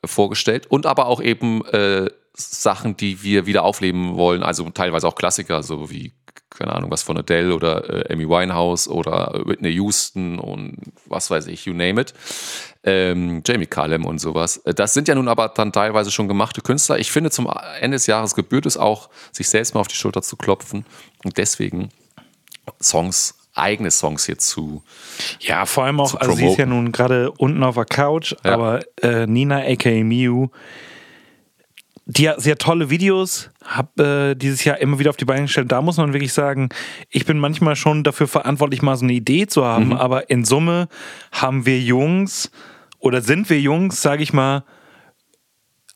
vorgestellt. Und aber auch eben äh, Sachen, die wir wieder aufleben wollen, also teilweise auch Klassiker, so wie, keine Ahnung, was von Adele oder äh, Amy Winehouse oder Whitney Houston und was weiß ich, you name it. Ähm, Jamie Cullum und sowas. Äh, Das sind ja nun aber dann teilweise schon gemachte Künstler. Ich finde, zum Ende des Jahres gebührt es auch, sich selbst mal auf die Schulter zu klopfen und deswegen Songs eigene Songs hier zu. Ja, vor allem auch, also sie ist ja nun gerade unten auf der Couch, ja. aber äh, Nina aka Miu, die hat sehr tolle Videos, habe äh, dieses Jahr immer wieder auf die Beine gestellt. Da muss man wirklich sagen, ich bin manchmal schon dafür verantwortlich, mal so eine Idee zu haben, mhm. aber in Summe haben wir Jungs oder sind wir Jungs, sage ich mal,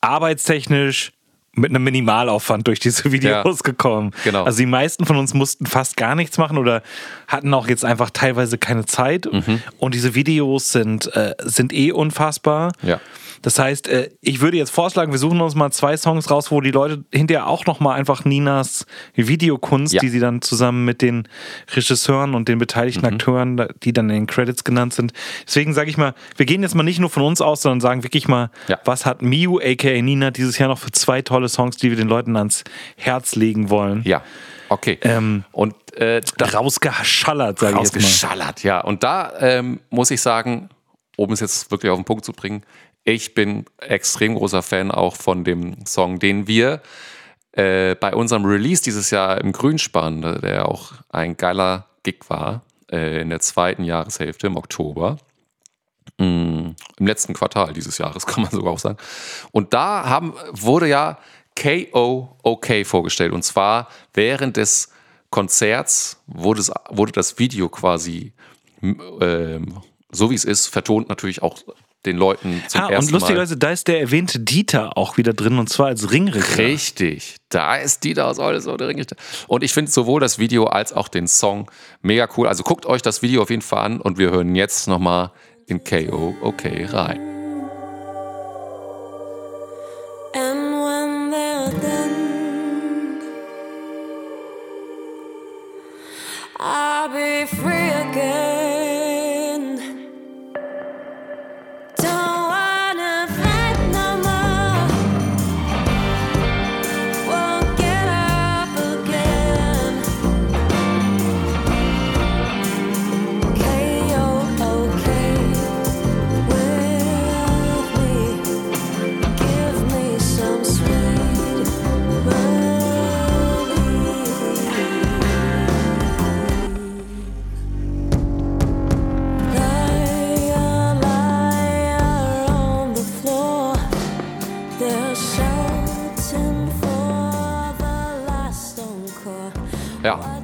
arbeitstechnisch mit einem Minimalaufwand durch diese Videos ja, gekommen. Genau. Also die meisten von uns mussten fast gar nichts machen oder hatten auch jetzt einfach teilweise keine Zeit. Mhm. Und diese Videos sind, äh, sind eh unfassbar. Ja. Das heißt, äh, ich würde jetzt vorschlagen, wir suchen uns mal zwei Songs raus, wo die Leute hinterher auch nochmal einfach Ninas Videokunst, ja. die sie dann zusammen mit den Regisseuren und den beteiligten mhm. Akteuren, die dann in den Credits genannt sind. Deswegen sage ich mal, wir gehen jetzt mal nicht nur von uns aus, sondern sagen wirklich mal, ja. was hat Miu, aka Nina, dieses Jahr noch für zwei tolle Songs, die wir den Leuten ans Herz legen wollen. Ja. Okay. Ähm, und äh, da, rausgeschallert, sage ich jetzt mal. Rausgeschallert, ja. Und da ähm, muss ich sagen, um es jetzt wirklich auf den Punkt zu bringen, ich bin extrem großer Fan auch von dem Song, den wir äh, bei unserem Release dieses Jahr im Grünspan, der auch ein geiler Gig war, äh, in der zweiten Jahreshälfte im Oktober. Mm, Im letzten Quartal dieses Jahres, (laughs) kann man sogar auch sagen. Und da haben, wurde ja KOOK vorgestellt. Und zwar während des Konzerts wurde, es, wurde das Video quasi, äh, so wie es ist, vertont natürlich auch den Leuten zum ah, ersten Und lustigerweise, da ist der erwähnte Dieter auch wieder drin und zwar als Ringrichter. Richtig, da ist Dieter aus Oldesloe, der Ringrichter. Und ich finde sowohl das Video als auch den Song mega cool. Also guckt euch das Video auf jeden Fall an und wir hören jetzt nochmal in KO okay rein. And when they're done, I'll be free again.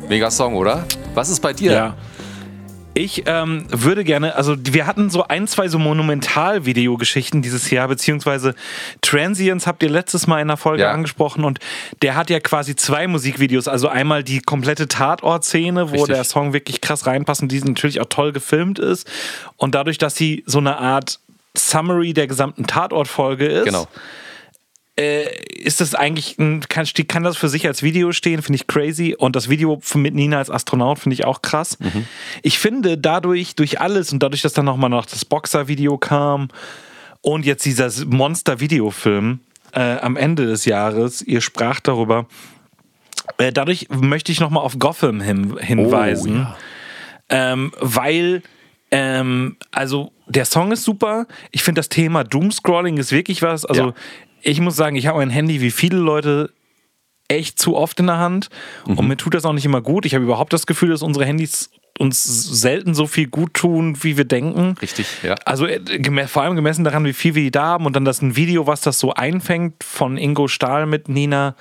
Mega Song, oder? Was ist bei dir? Ja. Ich ähm, würde gerne, also wir hatten so ein, zwei so Monumental-Videogeschichten dieses Jahr, beziehungsweise Transients habt ihr letztes Mal in der Folge ja. angesprochen und der hat ja quasi zwei Musikvideos. Also einmal die komplette Tatort-Szene, wo der Song wirklich krass reinpasst und die natürlich auch toll gefilmt ist. Und dadurch, dass sie so eine Art Summary der gesamten Tatort-Folge ist. Genau äh, ist das eigentlich, ein, kann, kann das für sich als Video stehen, finde ich crazy. Und das Video mit Nina als Astronaut finde ich auch krass. Mhm. Ich finde dadurch, durch alles und dadurch, dass dann nochmal noch das Boxer-Video kam und jetzt dieser Monster-Videofilm äh, am Ende des Jahres, ihr sprach darüber, äh, dadurch möchte ich nochmal auf Gotham hin, hinweisen, oh, ja. ähm, weil ähm, also der Song ist super. Ich finde das Thema Doomscrolling ist wirklich was. Also ja ich muss sagen, ich habe mein Handy wie viele Leute echt zu oft in der Hand mhm. und mir tut das auch nicht immer gut. Ich habe überhaupt das Gefühl, dass unsere Handys uns selten so viel gut tun, wie wir denken. Richtig, ja. Also äh, vor allem gemessen daran, wie viel wir da haben und dann das ein Video, was das so einfängt, von Ingo Stahl mit Nina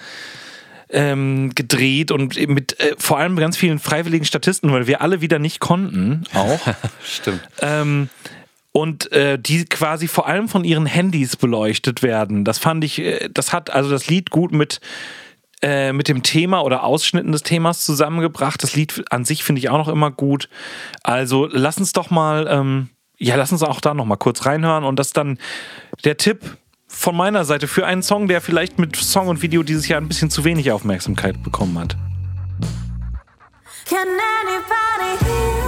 ähm, gedreht und mit äh, vor allem ganz vielen freiwilligen Statisten, weil wir alle wieder nicht konnten, auch. (laughs) Stimmt. Ähm, und äh, die quasi vor allem von ihren Handys beleuchtet werden. Das fand ich, äh, das hat also das Lied gut mit äh, mit dem Thema oder Ausschnitten des Themas zusammengebracht. Das Lied an sich finde ich auch noch immer gut. Also lass uns doch mal, ähm, ja, lass uns auch da noch mal kurz reinhören und das dann der Tipp von meiner Seite für einen Song, der vielleicht mit Song und Video dieses Jahr ein bisschen zu wenig Aufmerksamkeit bekommen hat. Can anybody hear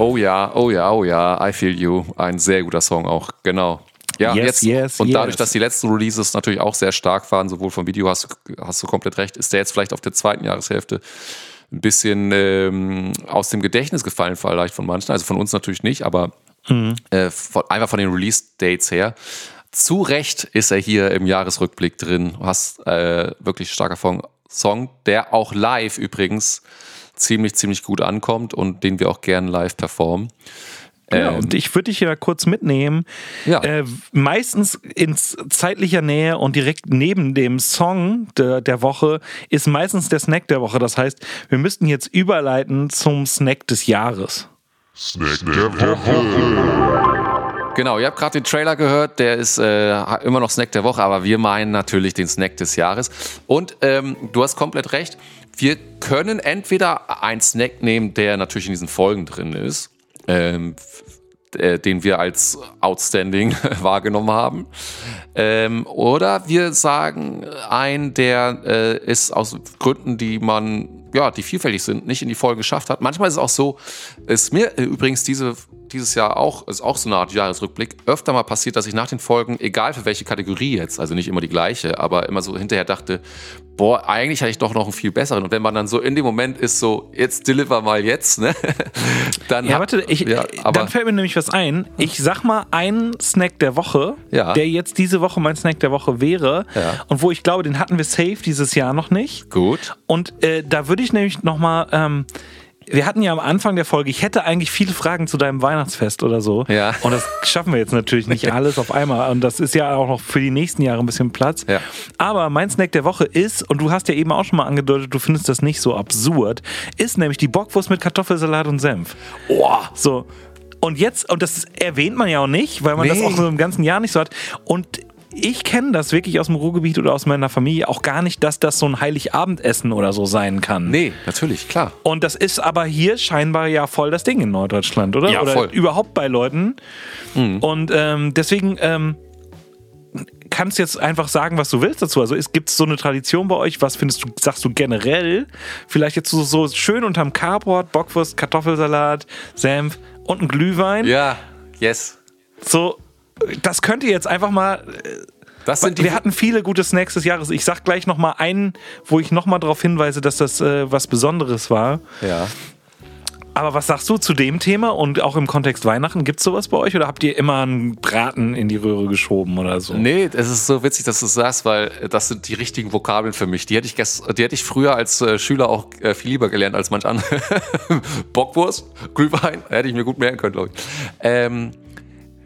Oh ja, oh ja, oh ja, I Feel You. Ein sehr guter Song auch, genau. Ja, Yes, jetzt, yes, und dadurch, yes. dass die letzten Releases natürlich auch sehr stark waren, sowohl vom Video, hast, du- hast du komplett recht, ist der jetzt vielleicht auf der zweiten Jahreshälfte ein bisschen ähm, aus dem Gedächtnis gefallen, vielleicht von manchen. Also von uns natürlich nicht, aber Mhm. äh, von, einfach von den Release-Dates her. Zu Recht ist er hier im Jahresrückblick drin. Du hast äh, wirklich starker Song, der auch live übrigens ziemlich, ziemlich gut ankommt und den wir auch gern live performen. Ja, Ähm, und ich würde dich ja kurz mitnehmen. Ja. Äh, meistens in zeitlicher Nähe und direkt neben dem Song der, der Woche ist meistens der Snack der Woche. Das heißt, wir müssten jetzt überleiten zum Snack des Jahres. Snack der Woche. Genau, ihr habt gerade den Trailer gehört, der ist äh, immer noch Snack der Woche, aber wir meinen natürlich den Snack des Jahres. Und ähm, du hast komplett recht, wir können entweder einen Snack nehmen, der natürlich in diesen Folgen drin ist, ähm, äh, den wir als outstanding (laughs) wahrgenommen haben. Ähm, oder wir sagen ein, der äh, ist aus Gründen, die man, ja, die vielfältig sind, nicht in die Folge geschafft hat. Manchmal ist es auch so, ist mir äh, übrigens diese, dieses Jahr auch, ist auch so eine Art Jahresrückblick, öfter mal passiert, dass ich nach den Folgen, egal für welche Kategorie jetzt, also nicht immer die gleiche, aber immer so hinterher dachte, boah, eigentlich hatte ich doch noch einen viel besseren. Und wenn man dann so in dem Moment ist, so, jetzt deliver mal jetzt, ne? (laughs) dann Ja, warte, ich, ja, aber dann fällt mir nämlich was ein. Ich sag mal einen Snack der Woche, Ja. der jetzt diese Woche mein Snack der Woche wäre. Ja. Und wo ich glaube, den hatten wir safe dieses Jahr noch nicht. gut. Und äh, da würde ich nämlich nochmal, ähm, wir hatten ja am Anfang der Folge, ich hätte eigentlich viele Fragen zu deinem Weihnachtsfest oder so. Ja. Und das schaffen wir jetzt natürlich nicht alles auf einmal. Und das ist ja auch noch für die nächsten Jahre ein bisschen Platz. Ja. Aber mein Snack der Woche ist, und du hast ja eben auch schon mal angedeutet, du findest das nicht so absurd, ist nämlich die Bockwurst mit Kartoffelsalat und Senf. Oh, So. Und jetzt, und das erwähnt man ja auch nicht, weil man das Nee. auch so im ganzen Jahr nicht so hat. Und ich kenne das wirklich aus dem Ruhrgebiet oder aus meiner Familie auch gar nicht, dass das so ein Heiligabendessen oder so sein kann. nee, natürlich, klar. Und das ist aber hier scheinbar ja voll das Ding in Norddeutschland, oder? Ja, oder voll. überhaupt bei Leuten. Und ähm, deswegen ähm, kannst du jetzt einfach sagen, was du willst dazu. Also gibt es so eine Tradition bei euch? Was findest du, sagst du generell? Vielleicht jetzt so, so schön unterm Carport, Bockwurst, Kartoffelsalat, Senf und ein Glühwein. Ja, yes. So, das könnt ihr jetzt einfach mal die wir hatten viele gute Snacks des Jahres. Ich sag gleich noch mal einen, wo ich noch mal darauf hinweise, dass das äh, was Besonderes war. ja. Aber was sagst du zu dem Thema und auch im Kontext Weihnachten? Gibt es sowas bei euch oder habt ihr immer einen Braten in die Röhre geschoben oder so? Nee, es ist so witzig, dass du es sagst, weil äh, das sind die richtigen Vokabeln für mich. Die hätte ich, gest die hätte ich früher als äh, Schüler auch äh, viel lieber gelernt als manch andere. (laughs) Bockwurst, Glühwein, hätte ich mir gut merken können, glaube ich. Ähm,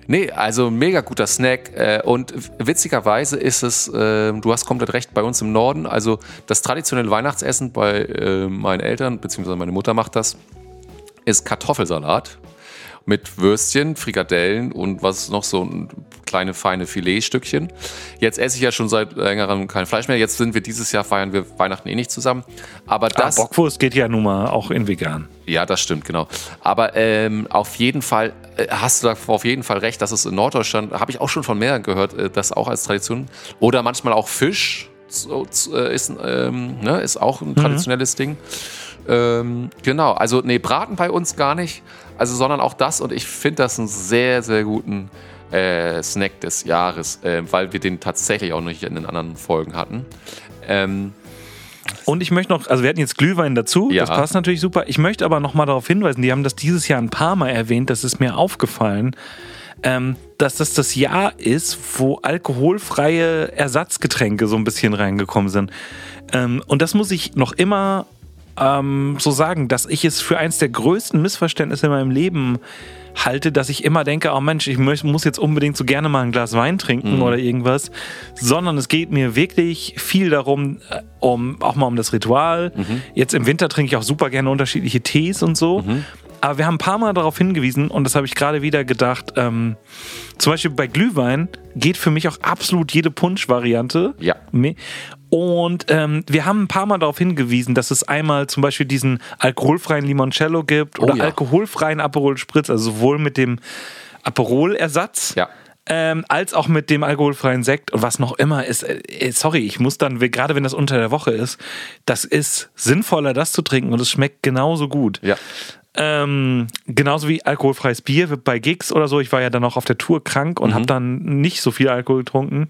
nee, also mega guter Snack. Äh, und witzigerweise ist es, äh, du hast komplett recht, bei uns im Norden, also das traditionelle Weihnachtsessen bei äh, meinen Eltern, beziehungsweise meine Mutter macht das, ist Kartoffelsalat mit Würstchen, Frikadellen und was noch so ein kleine feine Filetstückchen. Jetzt esse ich ja schon seit längerem kein Fleisch mehr. Jetzt sind wir dieses Jahr feiern wir Weihnachten eh nicht zusammen. Aber Ah, das, Bockwurst geht ja nun mal auch in vegan. ja, das stimmt genau. Aber ähm, auf jeden Fall äh, hast du da auf jeden Fall recht, dass es in Norddeutschland habe ich auch schon von mehreren gehört, äh, das auch als Tradition oder manchmal auch Fisch so, äh, ist, ähm, ne, ist auch ein traditionelles Ding. Ähm, genau, also nee, Braten bei uns gar nicht, also sondern auch das und ich finde das einen sehr, sehr guten äh, Snack des Jahres, äh, weil wir den tatsächlich auch noch nicht in den anderen Folgen hatten. Ähm, Und ich möchte noch, also wir hatten jetzt Glühwein dazu, Ja. das passt natürlich super. Ich möchte aber noch mal darauf hinweisen, die haben das dieses Jahr ein paar Mal erwähnt, das ist mir aufgefallen, ähm, dass das das Jahr ist, wo alkoholfreie Ersatzgetränke so ein bisschen reingekommen sind. Ähm, und das muss ich noch immer ähm, so sagen, dass ich es für eins der größten Missverständnisse in meinem Leben halte, dass ich immer denke, oh Mensch, ich muss jetzt unbedingt so gerne mal ein Glas Wein trinken oder irgendwas, sondern es geht mir wirklich viel darum, äh, um auch mal um das Ritual. Jetzt im Winter trinke ich auch super gerne unterschiedliche Tees und so. Aber wir haben ein paar Mal darauf hingewiesen und das habe ich gerade wieder gedacht. Ähm, zum Beispiel bei Glühwein geht für mich auch absolut jede Punsch-Variante. Ja. Und ähm, wir haben ein paar Mal darauf hingewiesen, dass es einmal zum Beispiel diesen alkoholfreien Limoncello gibt oder Oh ja. alkoholfreien Aperol Spritz, also sowohl mit dem Aperol-Ersatz. Ja. Ähm, als auch mit dem alkoholfreien Sekt und was noch immer ist, äh, sorry, ich muss dann, gerade wenn das unter der Woche ist, das ist sinnvoller, das zu trinken und es schmeckt genauso gut. ja. Ähm, genauso wie alkoholfreies Bier bei Gigs oder so. Ich war ja dann auch auf der Tour krank und Mhm. habe dann nicht so viel Alkohol getrunken.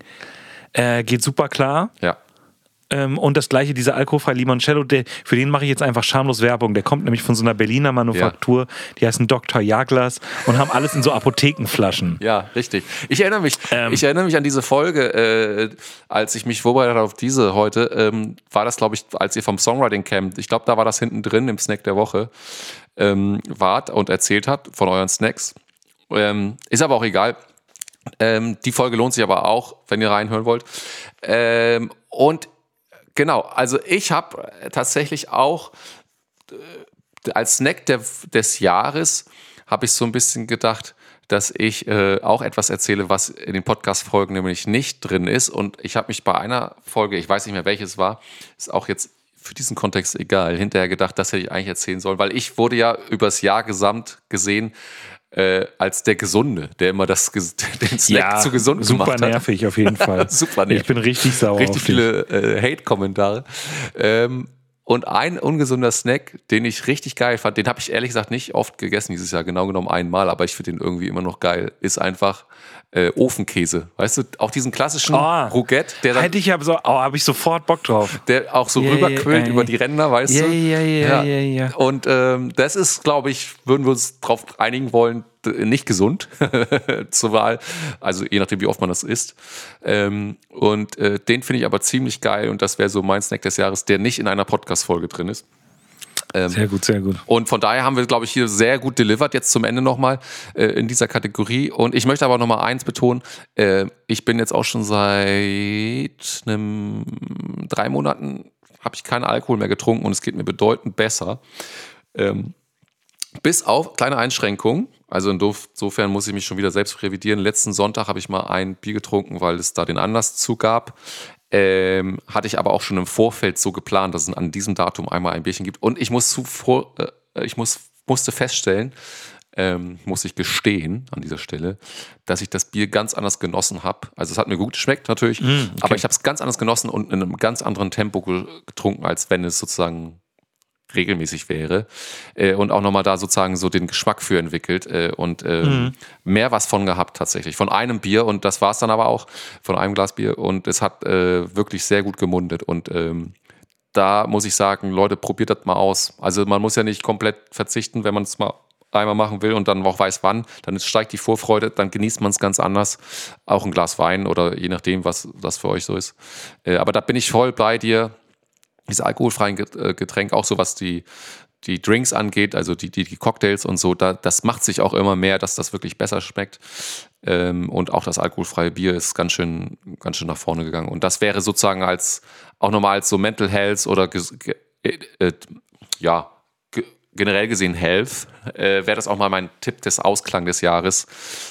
Äh, geht super klar. Ja. Ähm, und das gleiche, dieser alkoholfreie Limoncello, der, für den mache ich jetzt einfach schamlos Werbung. Der kommt nämlich von so einer Berliner Manufaktur, die heißen Dr. Jaglas und haben alles in so Apothekenflaschen. Ja, richtig. Ich erinnere mich, Ähm. ich erinnere mich an diese Folge, äh, als ich mich vorbereitet habe auf diese heute, ähm, war das, glaube ich, als ihr vom Songwriting Camp, ich glaube, da war das hinten drin im Snack der Woche, ähm, wart und erzählt habt von euren Snacks. Ähm, ist aber auch egal. Die Folge lohnt sich aber auch, wenn ihr reinhören wollt. Und genau, also ich habe tatsächlich auch äh, als Snack der, des Jahres habe ich so ein bisschen gedacht, dass ich äh, auch etwas erzähle, was in den Podcast-Folgen nämlich nicht drin ist. Und ich habe mich bei einer Folge, ich weiß nicht mehr welches war, ist auch jetzt für diesen Kontext egal, hinterher gedacht, das hätte ich eigentlich erzählen sollen, weil ich wurde ja übers Jahr gesamt gesehen äh, als der Gesunde, der immer das, (laughs) den Snack zu gesund super gemacht hat. nervig auf jeden Fall. (laughs) Super nervig. Ich bin richtig sauer Richtig viele äh, Hate-Kommentare. Ähm, und ein ungesunder Snack, den ich richtig geil fand, den habe ich ehrlich gesagt nicht oft gegessen dieses Jahr, genau genommen einmal, aber ich finde den irgendwie immer noch geil, ist einfach äh, Ofenkäse. Weißt du, auch diesen klassischen Ah. Rougette, der, dann, Hätte ich aber so, oh, habe ich sofort Bock drauf. der auch so Ja, rüberquillt ja, über ja. die Ränder, weißt du? ja, ja, ja, ja. Und ähm, das ist, glaube ich, würden wir uns darauf einigen wollen, nicht gesund (laughs) zur Wahl. Also je nachdem, wie oft man das isst. Ähm, und äh, den finde ich aber ziemlich geil und das wäre so mein Snack des Jahres, der nicht in einer Podcast-Folge drin ist. Sehr gut, sehr gut. Und von daher haben wir, glaube ich, hier sehr gut delivered, jetzt zum Ende nochmal äh, in dieser Kategorie. Und ich möchte aber nochmal eins betonen. Äh, ich bin jetzt auch schon seit einem, drei Monaten, habe ich keinen Alkohol mehr getrunken und es geht mir bedeutend besser. Ähm, bis auf kleine Einschränkungen. Also insofern muss ich mich schon wieder selbst revidieren. Letzten Sonntag habe ich mal ein Bier getrunken, weil es da den Anlass zu gab. Ähm, hatte ich aber auch schon im Vorfeld so geplant, dass es an diesem Datum einmal ein Bierchen gibt. Und ich muss zuvor, äh, ich muss, musste feststellen, ähm, muss ich gestehen an dieser Stelle, dass ich das Bier ganz anders genossen habe. Also es hat mir gut geschmeckt natürlich, aber ich habe es ganz anders genossen und in einem ganz anderen Tempo ge- getrunken, als wenn es sozusagen regelmäßig wäre äh, und auch nochmal da sozusagen so den Geschmack für entwickelt äh, und ähm, mehr was von gehabt tatsächlich. Von einem Bier und das war es dann aber auch, von einem Glas Bier und es hat äh, wirklich sehr gut gemundet und ähm, da muss ich sagen, Leute, probiert das mal aus. Also man muss ja nicht komplett verzichten, wenn man es mal einmal machen will und dann auch weiß wann, dann steigt die Vorfreude, dann genießt man es ganz anders. Auch ein Glas Wein oder je nachdem, was das für euch so ist. Äh, aber da bin ich voll bei dir diese alkoholfreien äh, Getränke, auch so was die, die Drinks angeht, also die, die, die Cocktails und so, da, das macht sich auch immer mehr, dass das wirklich besser schmeckt. Ähm, und auch das alkoholfreie Bier ist ganz schön, ganz schön nach vorne gegangen. Und das wäre sozusagen als auch nochmal als so Mental Health oder äh, äh, ja, ge, generell gesehen Health, äh, wäre das auch mal mein Tipp des Ausklang des Jahres.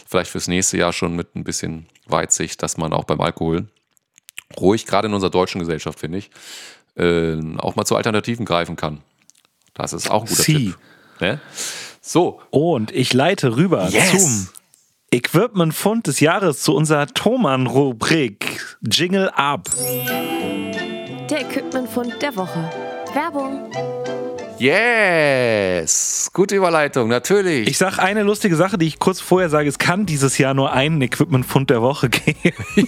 Vielleicht fürs nächste Jahr schon mit ein bisschen Weitsicht, dass man auch beim Alkohol ruhig, gerade in unserer deutschen Gesellschaft, finde ich, äh, auch mal zu Alternativen greifen kann. Das ist auch ein guter Sie. Tipp. Ne? So, Und ich leite rüber Yes. zum Equipment-Fund des Jahres zu unserer Thomann-Rubrik. Jingle ab. Der Equipmentfund der Woche. Werbung. yes, gute Überleitung, natürlich. Ich sag eine lustige Sache, die ich kurz vorher sage, es kann dieses Jahr nur einen Equipment-Fund der Woche geben. (laughs) (laughs)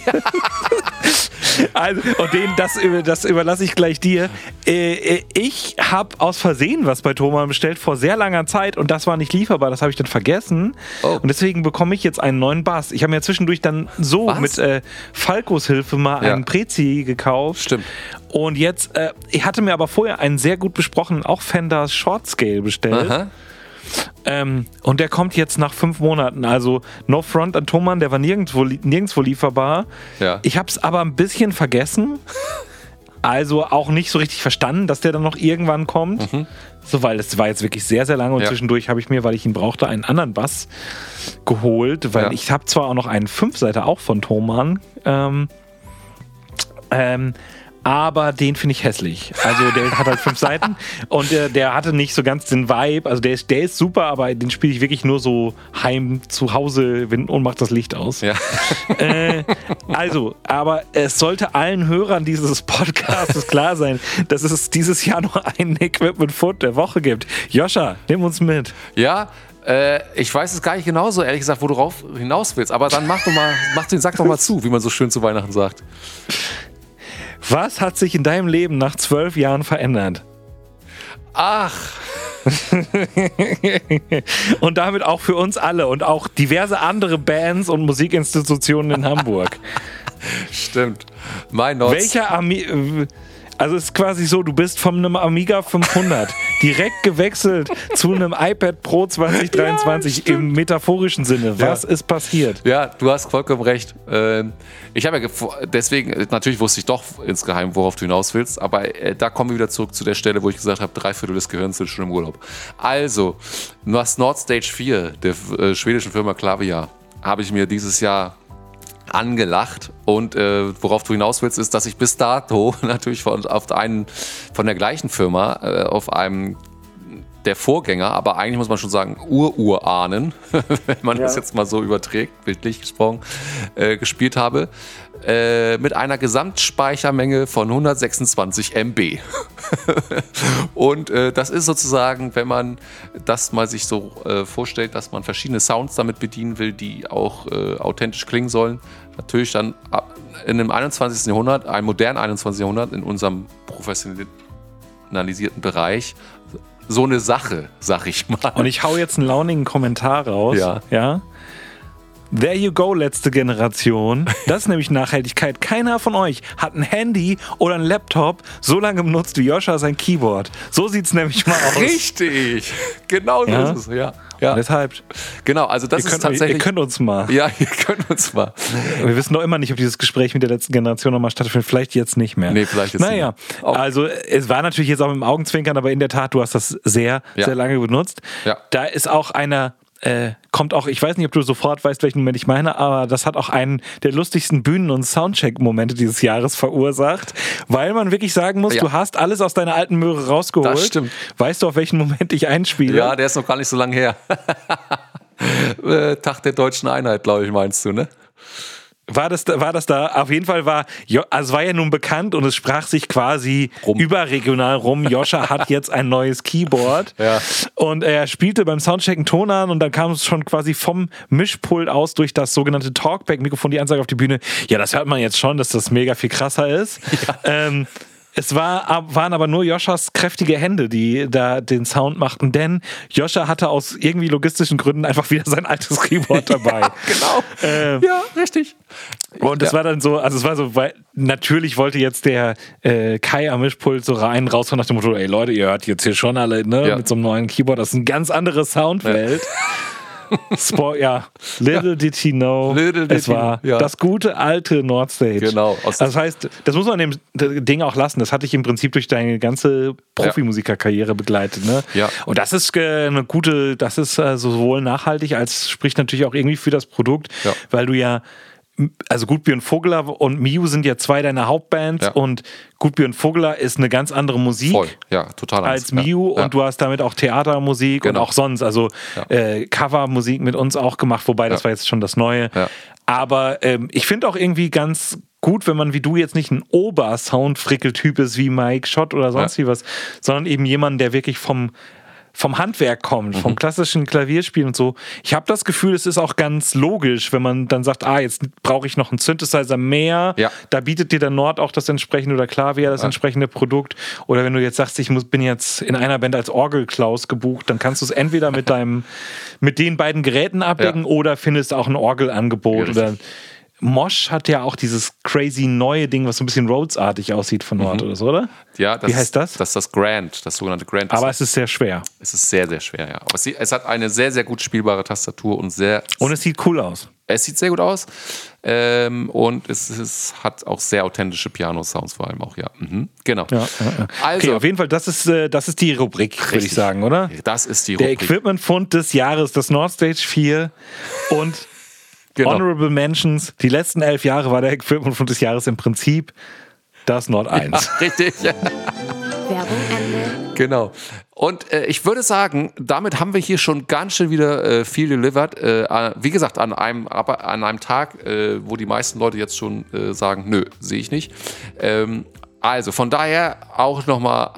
also, und den, das, das überlasse ich gleich dir. Äh, äh, ich habe aus Versehen was bei Thomann bestellt vor sehr langer Zeit und das war nicht lieferbar, das habe ich dann vergessen. Oh. Und deswegen bekomme ich jetzt einen neuen Bass. Ich habe mir zwischendurch dann so Was? mit äh, Falkos Hilfe mal Ja. einen Prezi gekauft. Stimmt. Und jetzt, äh, ich hatte mir aber vorher einen sehr gut besprochenen, auch Fender Short Scale bestellt. Aha. Ähm, und der kommt jetzt nach fünf Monaten. Also No Front an Thomann, der war nirgendwo, nirgendwo lieferbar. Ja. Ich habe es aber ein bisschen vergessen. (laughs) Also auch nicht so richtig verstanden, dass der dann noch irgendwann kommt. So, weil es war jetzt wirklich sehr, sehr lange und Mhm. Ja. zwischendurch habe ich mir, weil ich ihn brauchte, einen anderen Bass geholt, weil Ja. ich habe zwar auch noch einen Fünfseiter auch von Thomann. Ähm, ähm, aber den finde ich hässlich. Also der hat halt fünf Seiten und der, der hatte nicht so ganz den Vibe. Also der ist, der ist super, aber den spiele ich wirklich nur so heim zu Hause wenn, und macht das Licht aus. Ja. (laughs) Äh, also, aber es sollte allen Hörern dieses Podcasts (laughs) klar sein, dass es dieses Jahr nur einen Equipment Foot der Woche gibt. Joscha, nimm uns mit. Ja, äh, ich weiß es gar nicht genauso, ehrlich gesagt, wo du rauf hinaus willst. Aber dann mach doch mal, mach den Sack doch mal zu, wie man so schön zu Weihnachten sagt. Was hat sich in deinem Leben nach zwölf Jahren verändert? Ach, (laughs) und damit auch für uns alle und auch diverse andere Bands und Musikinstitutionen in Hamburg. (laughs) stimmt. Mein Notz. Welcher Ami also es ist quasi so, du bist von einem Amiga 500 (laughs) direkt gewechselt zu einem iPad Pro 2023 Ja, im metaphorischen Sinne. Was Ja. ist passiert? Ja, du hast vollkommen recht. Ähm, Ich habe ja deswegen, äh, natürlich wusste ich doch insgeheim, worauf du hinaus willst, aber äh, da kommen wir wieder zurück zu der Stelle, wo ich gesagt habe, drei Viertel des Gehirns sind schon im Urlaub. Also, was Nord Stage 4 der äh, schwedischen Firma Klavier habe ich mir dieses Jahr angelacht. Und äh, worauf du hinaus willst, ist, dass ich bis dato (laughs) natürlich von, auf einen, von der gleichen Firma äh, auf einem der Vorgänger, aber eigentlich muss man schon sagen Ururahnen, (laughs) wenn man das jetzt mal so überträgt, bildlich gesprochen, äh, gespielt habe, äh, mit einer Gesamtspeichermenge von 126 MB. (laughs) Und äh, das ist sozusagen, wenn man das mal sich so äh, vorstellt, dass man verschiedene Sounds damit bedienen will, die auch äh, authentisch klingen sollen, natürlich dann in einem 21. Jahrhundert, einem modernen 21. Jahrhundert, in unserem professionalisierten Bereich, so eine Sache, sag ich mal. Und ich hau jetzt einen launigen Kommentar raus. Ja. ja? There you go, letzte Generation. Das ist nämlich Nachhaltigkeit. Keiner von euch hat ein Handy oder ein Laptop so lange benutzt wie Joscha sein Keyboard. So sieht's nämlich mal aus. Richtig, genau so Ja? ist es, ja. ja. Deshalb, Genau, also das ihr ist könnt, tatsächlich. ihr könnt uns mal. ja, (laughs) ihr könnt uns mal. Wir wissen noch immer nicht, ob dieses Gespräch mit der letzten Generation nochmal stattfindet. Vielleicht jetzt nicht mehr. Nee, vielleicht jetzt naja, nicht mehr. Auch- also es war natürlich jetzt auch mit dem Augenzwinkern, aber in der Tat, du hast das sehr, Ja. sehr lange benutzt. Ja. Da ist auch einer, äh, kommt auch, ich weiß nicht, ob du sofort weißt, welchen Moment ich meine, aber das hat auch einen der lustigsten Bühnen- und Soundcheck-Momente dieses Jahres verursacht, weil man wirklich sagen muss, Ja. du hast alles aus deiner alten Möhre rausgeholt. Das stimmt. Weißt du, auf welchen Moment ich einspiele? Ja, der ist noch gar nicht so lange her. (laughs) Äh, Tag der deutschen Einheit, glaube ich, meinst du, ne? War das, da- war das da? Auf jeden Fall war, also es war ja nun bekannt und es sprach sich quasi Rum. überregional rum. Joscha hat (laughs) jetzt ein neues Keyboard. Ja. Und er spielte beim Soundcheck einen Ton an und dann kam es schon quasi vom Mischpult aus durch das sogenannte Talkback-Mikrofon die Ansage auf die Bühne. Ja, das hört man jetzt schon, dass das mega viel krasser ist. (laughs) Ähm, es war, waren aber nur Joschas kräftige Hände, die da den Sound machten, denn Joscha hatte aus irgendwie logistischen Gründen einfach wieder sein altes Keyboard (laughs) dabei. Genau. Ähm, Ja, richtig. und das Ja. war dann so, also es war so, weil natürlich wollte jetzt der äh, Kai am Mischpult so rein rausfahren nach dem Motto, ey Leute, ihr hört jetzt hier schon alle, ne, Ja. mit so einem neuen Keyboard, das ist eine ganz andere Soundwelt. Spo ja, little did he know, Little did es he war know, ja. das gute alte Nordstage. Genau, das heißt, das muss man dem Ding auch lassen. Das hatte ich im Prinzip durch deine ganze Profimusikerkarriere begleitet. Ne? Ja. Und das ist äh, eine gute, das ist äh, sowohl nachhaltig als spricht natürlich auch irgendwie für das Produkt, Ja. weil du ja also Gutbjörn Vogler und Miu sind ja zwei deiner Hauptbands Ja. und Gutbjörn Vogler ist eine ganz andere Musik Voll, ja, total. als anders. Miu ja. und du hast damit auch Theatermusik Genau. und auch sonst, also äh, Covermusik mit uns auch gemacht, wobei das war jetzt schon das Neue. Aber ähm, ich finde auch irgendwie ganz gut, wenn man wie du jetzt nicht ein Ober-Sound-Frickel-Typ ist wie Mike Schott oder sonst wie was, sondern eben jemand, der wirklich vom vom Handwerk kommt, vom Mhm. klassischen Klavierspielen und so. Ich habe das Gefühl, es ist auch ganz logisch, wenn man dann sagt, ah, jetzt brauche ich noch einen Synthesizer mehr. Ja. Da bietet dir der Nord auch das entsprechende oder Klavier das entsprechende Produkt. Oder wenn du jetzt sagst, ich muss, bin jetzt in einer Band als Orgelklaus gebucht, dann kannst du es entweder mit (laughs) deinem, mit den beiden Geräten abdecken Ja. oder findest auch ein Orgelangebot. Ja, oder Mosh hat ja auch dieses crazy neue Ding, was so ein bisschen Rhodes-artig aussieht von Nord oder so, oder? ja, das Wie heißt das? Das ist das Grand, das sogenannte Grand. Aber es ist sehr schwer. es ist sehr, sehr schwer, ja. Aber sie, es hat eine sehr, sehr gut spielbare Tastatur und sehr. Und es sieht cool aus. Es sieht sehr gut aus. Ähm, und es, es hat auch sehr authentische Piano-Sounds vor allem auch, ja. Mhm. Genau. Ja, ja, ja. Also, okay, auf jeden Fall, das ist, äh, das ist die Rubrik, würde ich sagen, oder? das ist die Der Rubrik. Equipment-Fund des Jahres, das Nordstage 4 und Genau. Honorable Mentions. Die letzten elf Jahre war der Equipment-Fund des Jahres im Prinzip Das Nord 1. (laughs) Richtig. Werbung Ende. Genau. Und äh, ich würde sagen, damit haben wir hier schon ganz schön wieder äh, viel delivered. Äh, wie gesagt, an einem, aber an einem Tag, äh, wo die meisten Leute jetzt schon äh, sagen, nö, sehe ich nicht. Ähm, also von daher auch nochmal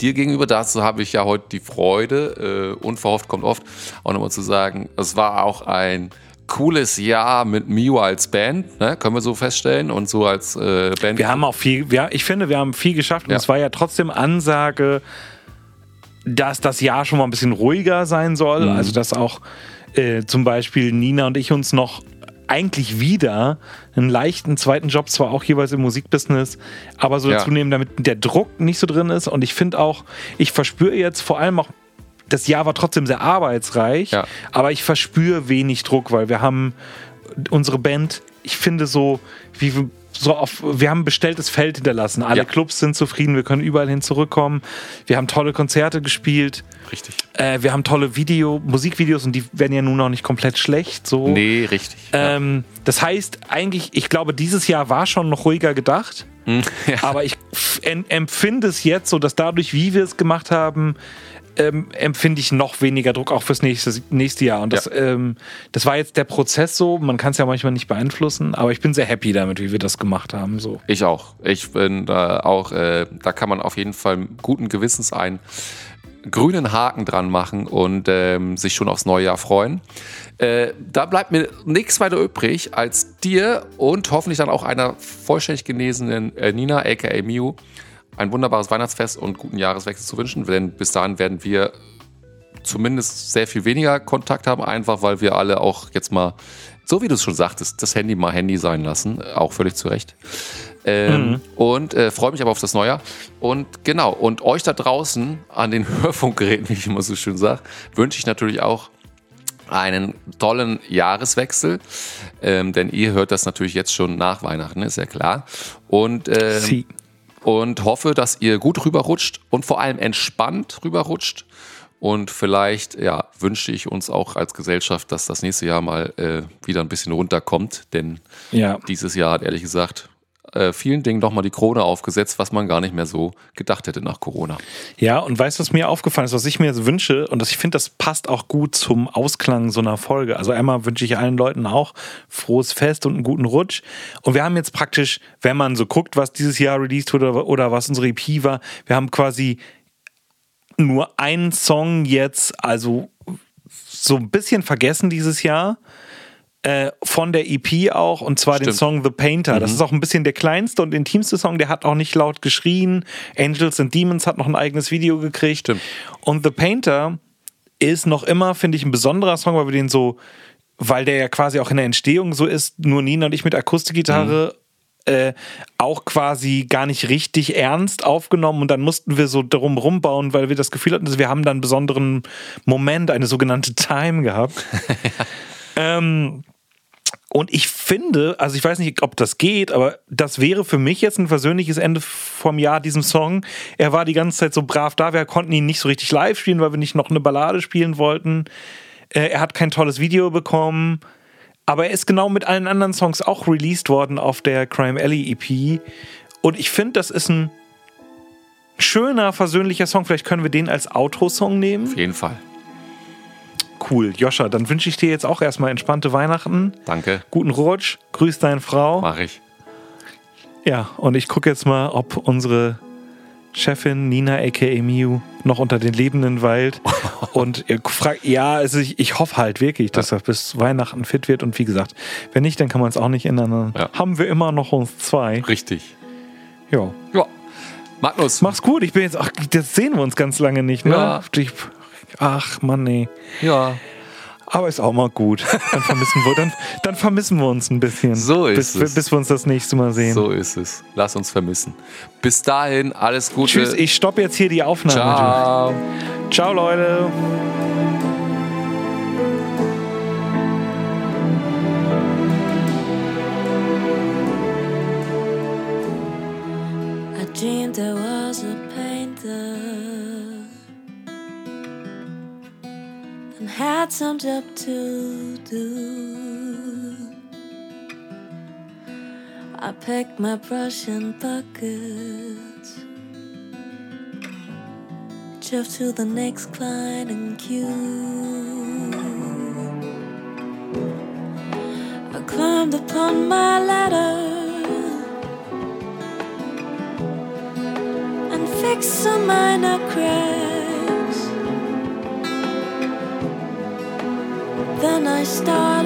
dir gegenüber, dazu habe ich ja heute die Freude, äh, unverhofft kommt oft, auch nochmal zu sagen, es war auch ein cooles Jahr mit Mio als Band, ne? können wir so feststellen und so als äh, Band. Wir haben auch viel, wir, ich finde, wir haben viel geschafft und Ja. es war ja trotzdem Ansage, dass das Jahr schon mal ein bisschen ruhiger sein soll. Mhm. Also, dass auch äh, zum Beispiel Nina und ich uns noch eigentlich wieder einen leichten zweiten Job, zwar auch jeweils im Musikbusiness, aber so Ja. dazu nehmen, damit der Druck nicht so drin ist. Und ich finde auch, ich verspüre jetzt vor allem auch, das Jahr war trotzdem sehr arbeitsreich, Ja. aber ich verspüre wenig Druck, weil wir haben unsere Band, ich finde so, wie wir so auf, wir haben ein bestelltes Feld hinterlassen. Alle Ja. Clubs sind zufrieden, wir können überall hin zurückkommen. Wir haben tolle Konzerte gespielt. Richtig. Äh, wir haben tolle Video, Musikvideos und die werden ja nun auch nicht komplett schlecht. So. Nee, richtig. ja. Ähm, das heißt, eigentlich, ich glaube, dieses Jahr war schon noch ruhiger gedacht. (laughs) ja. Aber ich empfinde es jetzt so, dass dadurch, wie wir es gemacht haben, ähm, empfinde ich noch weniger Druck auch fürs nächste, nächste Jahr. Und das, Ja. ähm, das war jetzt der Prozess so. Man kann es ja manchmal nicht beeinflussen, aber ich bin sehr happy damit, wie wir das gemacht haben. So. Ich auch. Ich bin da auch, äh, da kann man auf jeden Fall guten Gewissens einen grünen Haken dran machen und ähm, sich schon aufs neue Jahr freuen. Äh, da bleibt mir nichts weiter übrig, als dir und hoffentlich dann auch einer vollständig genesenen äh, Nina, aka Miu, ein wunderbares Weihnachtsfest und guten Jahreswechsel zu wünschen, denn bis dahin werden wir zumindest sehr viel weniger Kontakt haben, einfach weil wir alle auch jetzt mal, so wie du es schon sagtest, das Handy mal Handy sein lassen, auch völlig zu Recht. Ähm, Und äh, freue mich aber auf das Neujahr. Und genau, und euch da draußen an den (laughs) Hörfunkgeräten, wie ich immer so schön sage, wünsche ich natürlich auch einen tollen Jahreswechsel, ähm, denn ihr hört das natürlich jetzt schon nach Weihnachten, ist ja klar. Und ähm. Und hoffe, dass ihr gut rüberrutscht und vor allem entspannt rüberrutscht. Und vielleicht ja, wünsche ich uns auch als Gesellschaft, dass das nächste Jahr mal äh, wieder ein bisschen runterkommt. Denn Ja. dieses Jahr hat ehrlich gesagt äh, vielen Dingen nochmal die Krone aufgesetzt, was man gar nicht mehr so gedacht hätte nach Corona. Ja, und weißt du, was mir aufgefallen ist, was ich mir so wünsche, und das, ich finde, das passt auch gut zum Ausklang so einer Folge. Also einmal wünsche ich allen Leuten auch frohes Fest und einen guten Rutsch. Und wir haben jetzt praktisch, wenn man so guckt, was dieses Jahr released wurde oder, oder was unsere EP war, wir haben quasi nur einen Song jetzt, also so ein bisschen vergessen dieses Jahr. Äh, von der EP auch, und zwar den Stimmt. Song The Painter. Das ist auch ein bisschen der kleinste und intimste Song, der hat auch nicht laut geschrien. Angels and Demons hat noch ein eigenes Video gekriegt. Stimmt. Und The Painter ist noch immer, finde ich, ein besonderer Song, weil wir den so, weil der ja quasi auch in der Entstehung so ist, nur Nina und ich mit Akustikgitarre. Äh, auch quasi gar nicht richtig ernst aufgenommen und dann mussten wir so darum rumbauen, weil wir das Gefühl hatten, dass wir haben dann einen besonderen Moment, eine sogenannte Time gehabt. (laughs) ähm, und ich finde, also ich weiß nicht, ob das geht, aber das wäre für mich jetzt ein versöhnliches Ende vom Jahr diesem Song. Er war die ganze Zeit so brav da, wir konnten ihn nicht so richtig live spielen, weil wir nicht noch eine Ballade spielen wollten. Äh, Er hat kein tolles Video bekommen, aber er ist genau mit allen anderen Songs auch released worden auf der Crime Alley EP. Und ich finde, das ist ein schöner, versöhnlicher Song. Vielleicht können wir den als Outro-Song nehmen. Auf jeden Fall. Cool, Joscha, dann wünsche ich dir jetzt auch erstmal entspannte Weihnachten. Danke. Guten Rutsch, grüß deine Frau. Mache ich. Ja, und ich gucke jetzt mal, ob unsere Chefin Nina aka Miu noch unter den Lebenden weilt. (laughs) und ihr fragt, ja, also ich, ich hoffe halt wirklich, dass er bis Weihnachten fit wird. Und wie gesagt, wenn nicht, dann kann man es auch nicht ändern. Ja. haben wir immer noch uns zwei. Richtig. Ja. Ja. Magnus. Mach's gut, ich bin jetzt, ach, das sehen wir uns ganz lange nicht, ne? Ja. Ich, ach, Mann, nee. Ja. Aber ist auch mal gut. (laughs) Dann vermissen wir, dann, dann vermissen wir uns ein bisschen. So ist bis, es. Bis wir uns das nächste Mal sehen. So ist es. Lass uns vermissen. Bis dahin, alles Gute. Tschüss, ich stoppe jetzt hier die Aufnahme. Ciao. Ciao, Leute. I dreamed there had some job to do. I packed my brush and buckets. Drove to the next client in queue. I climbed upon my ladder and fixed some minor cracks. Then I started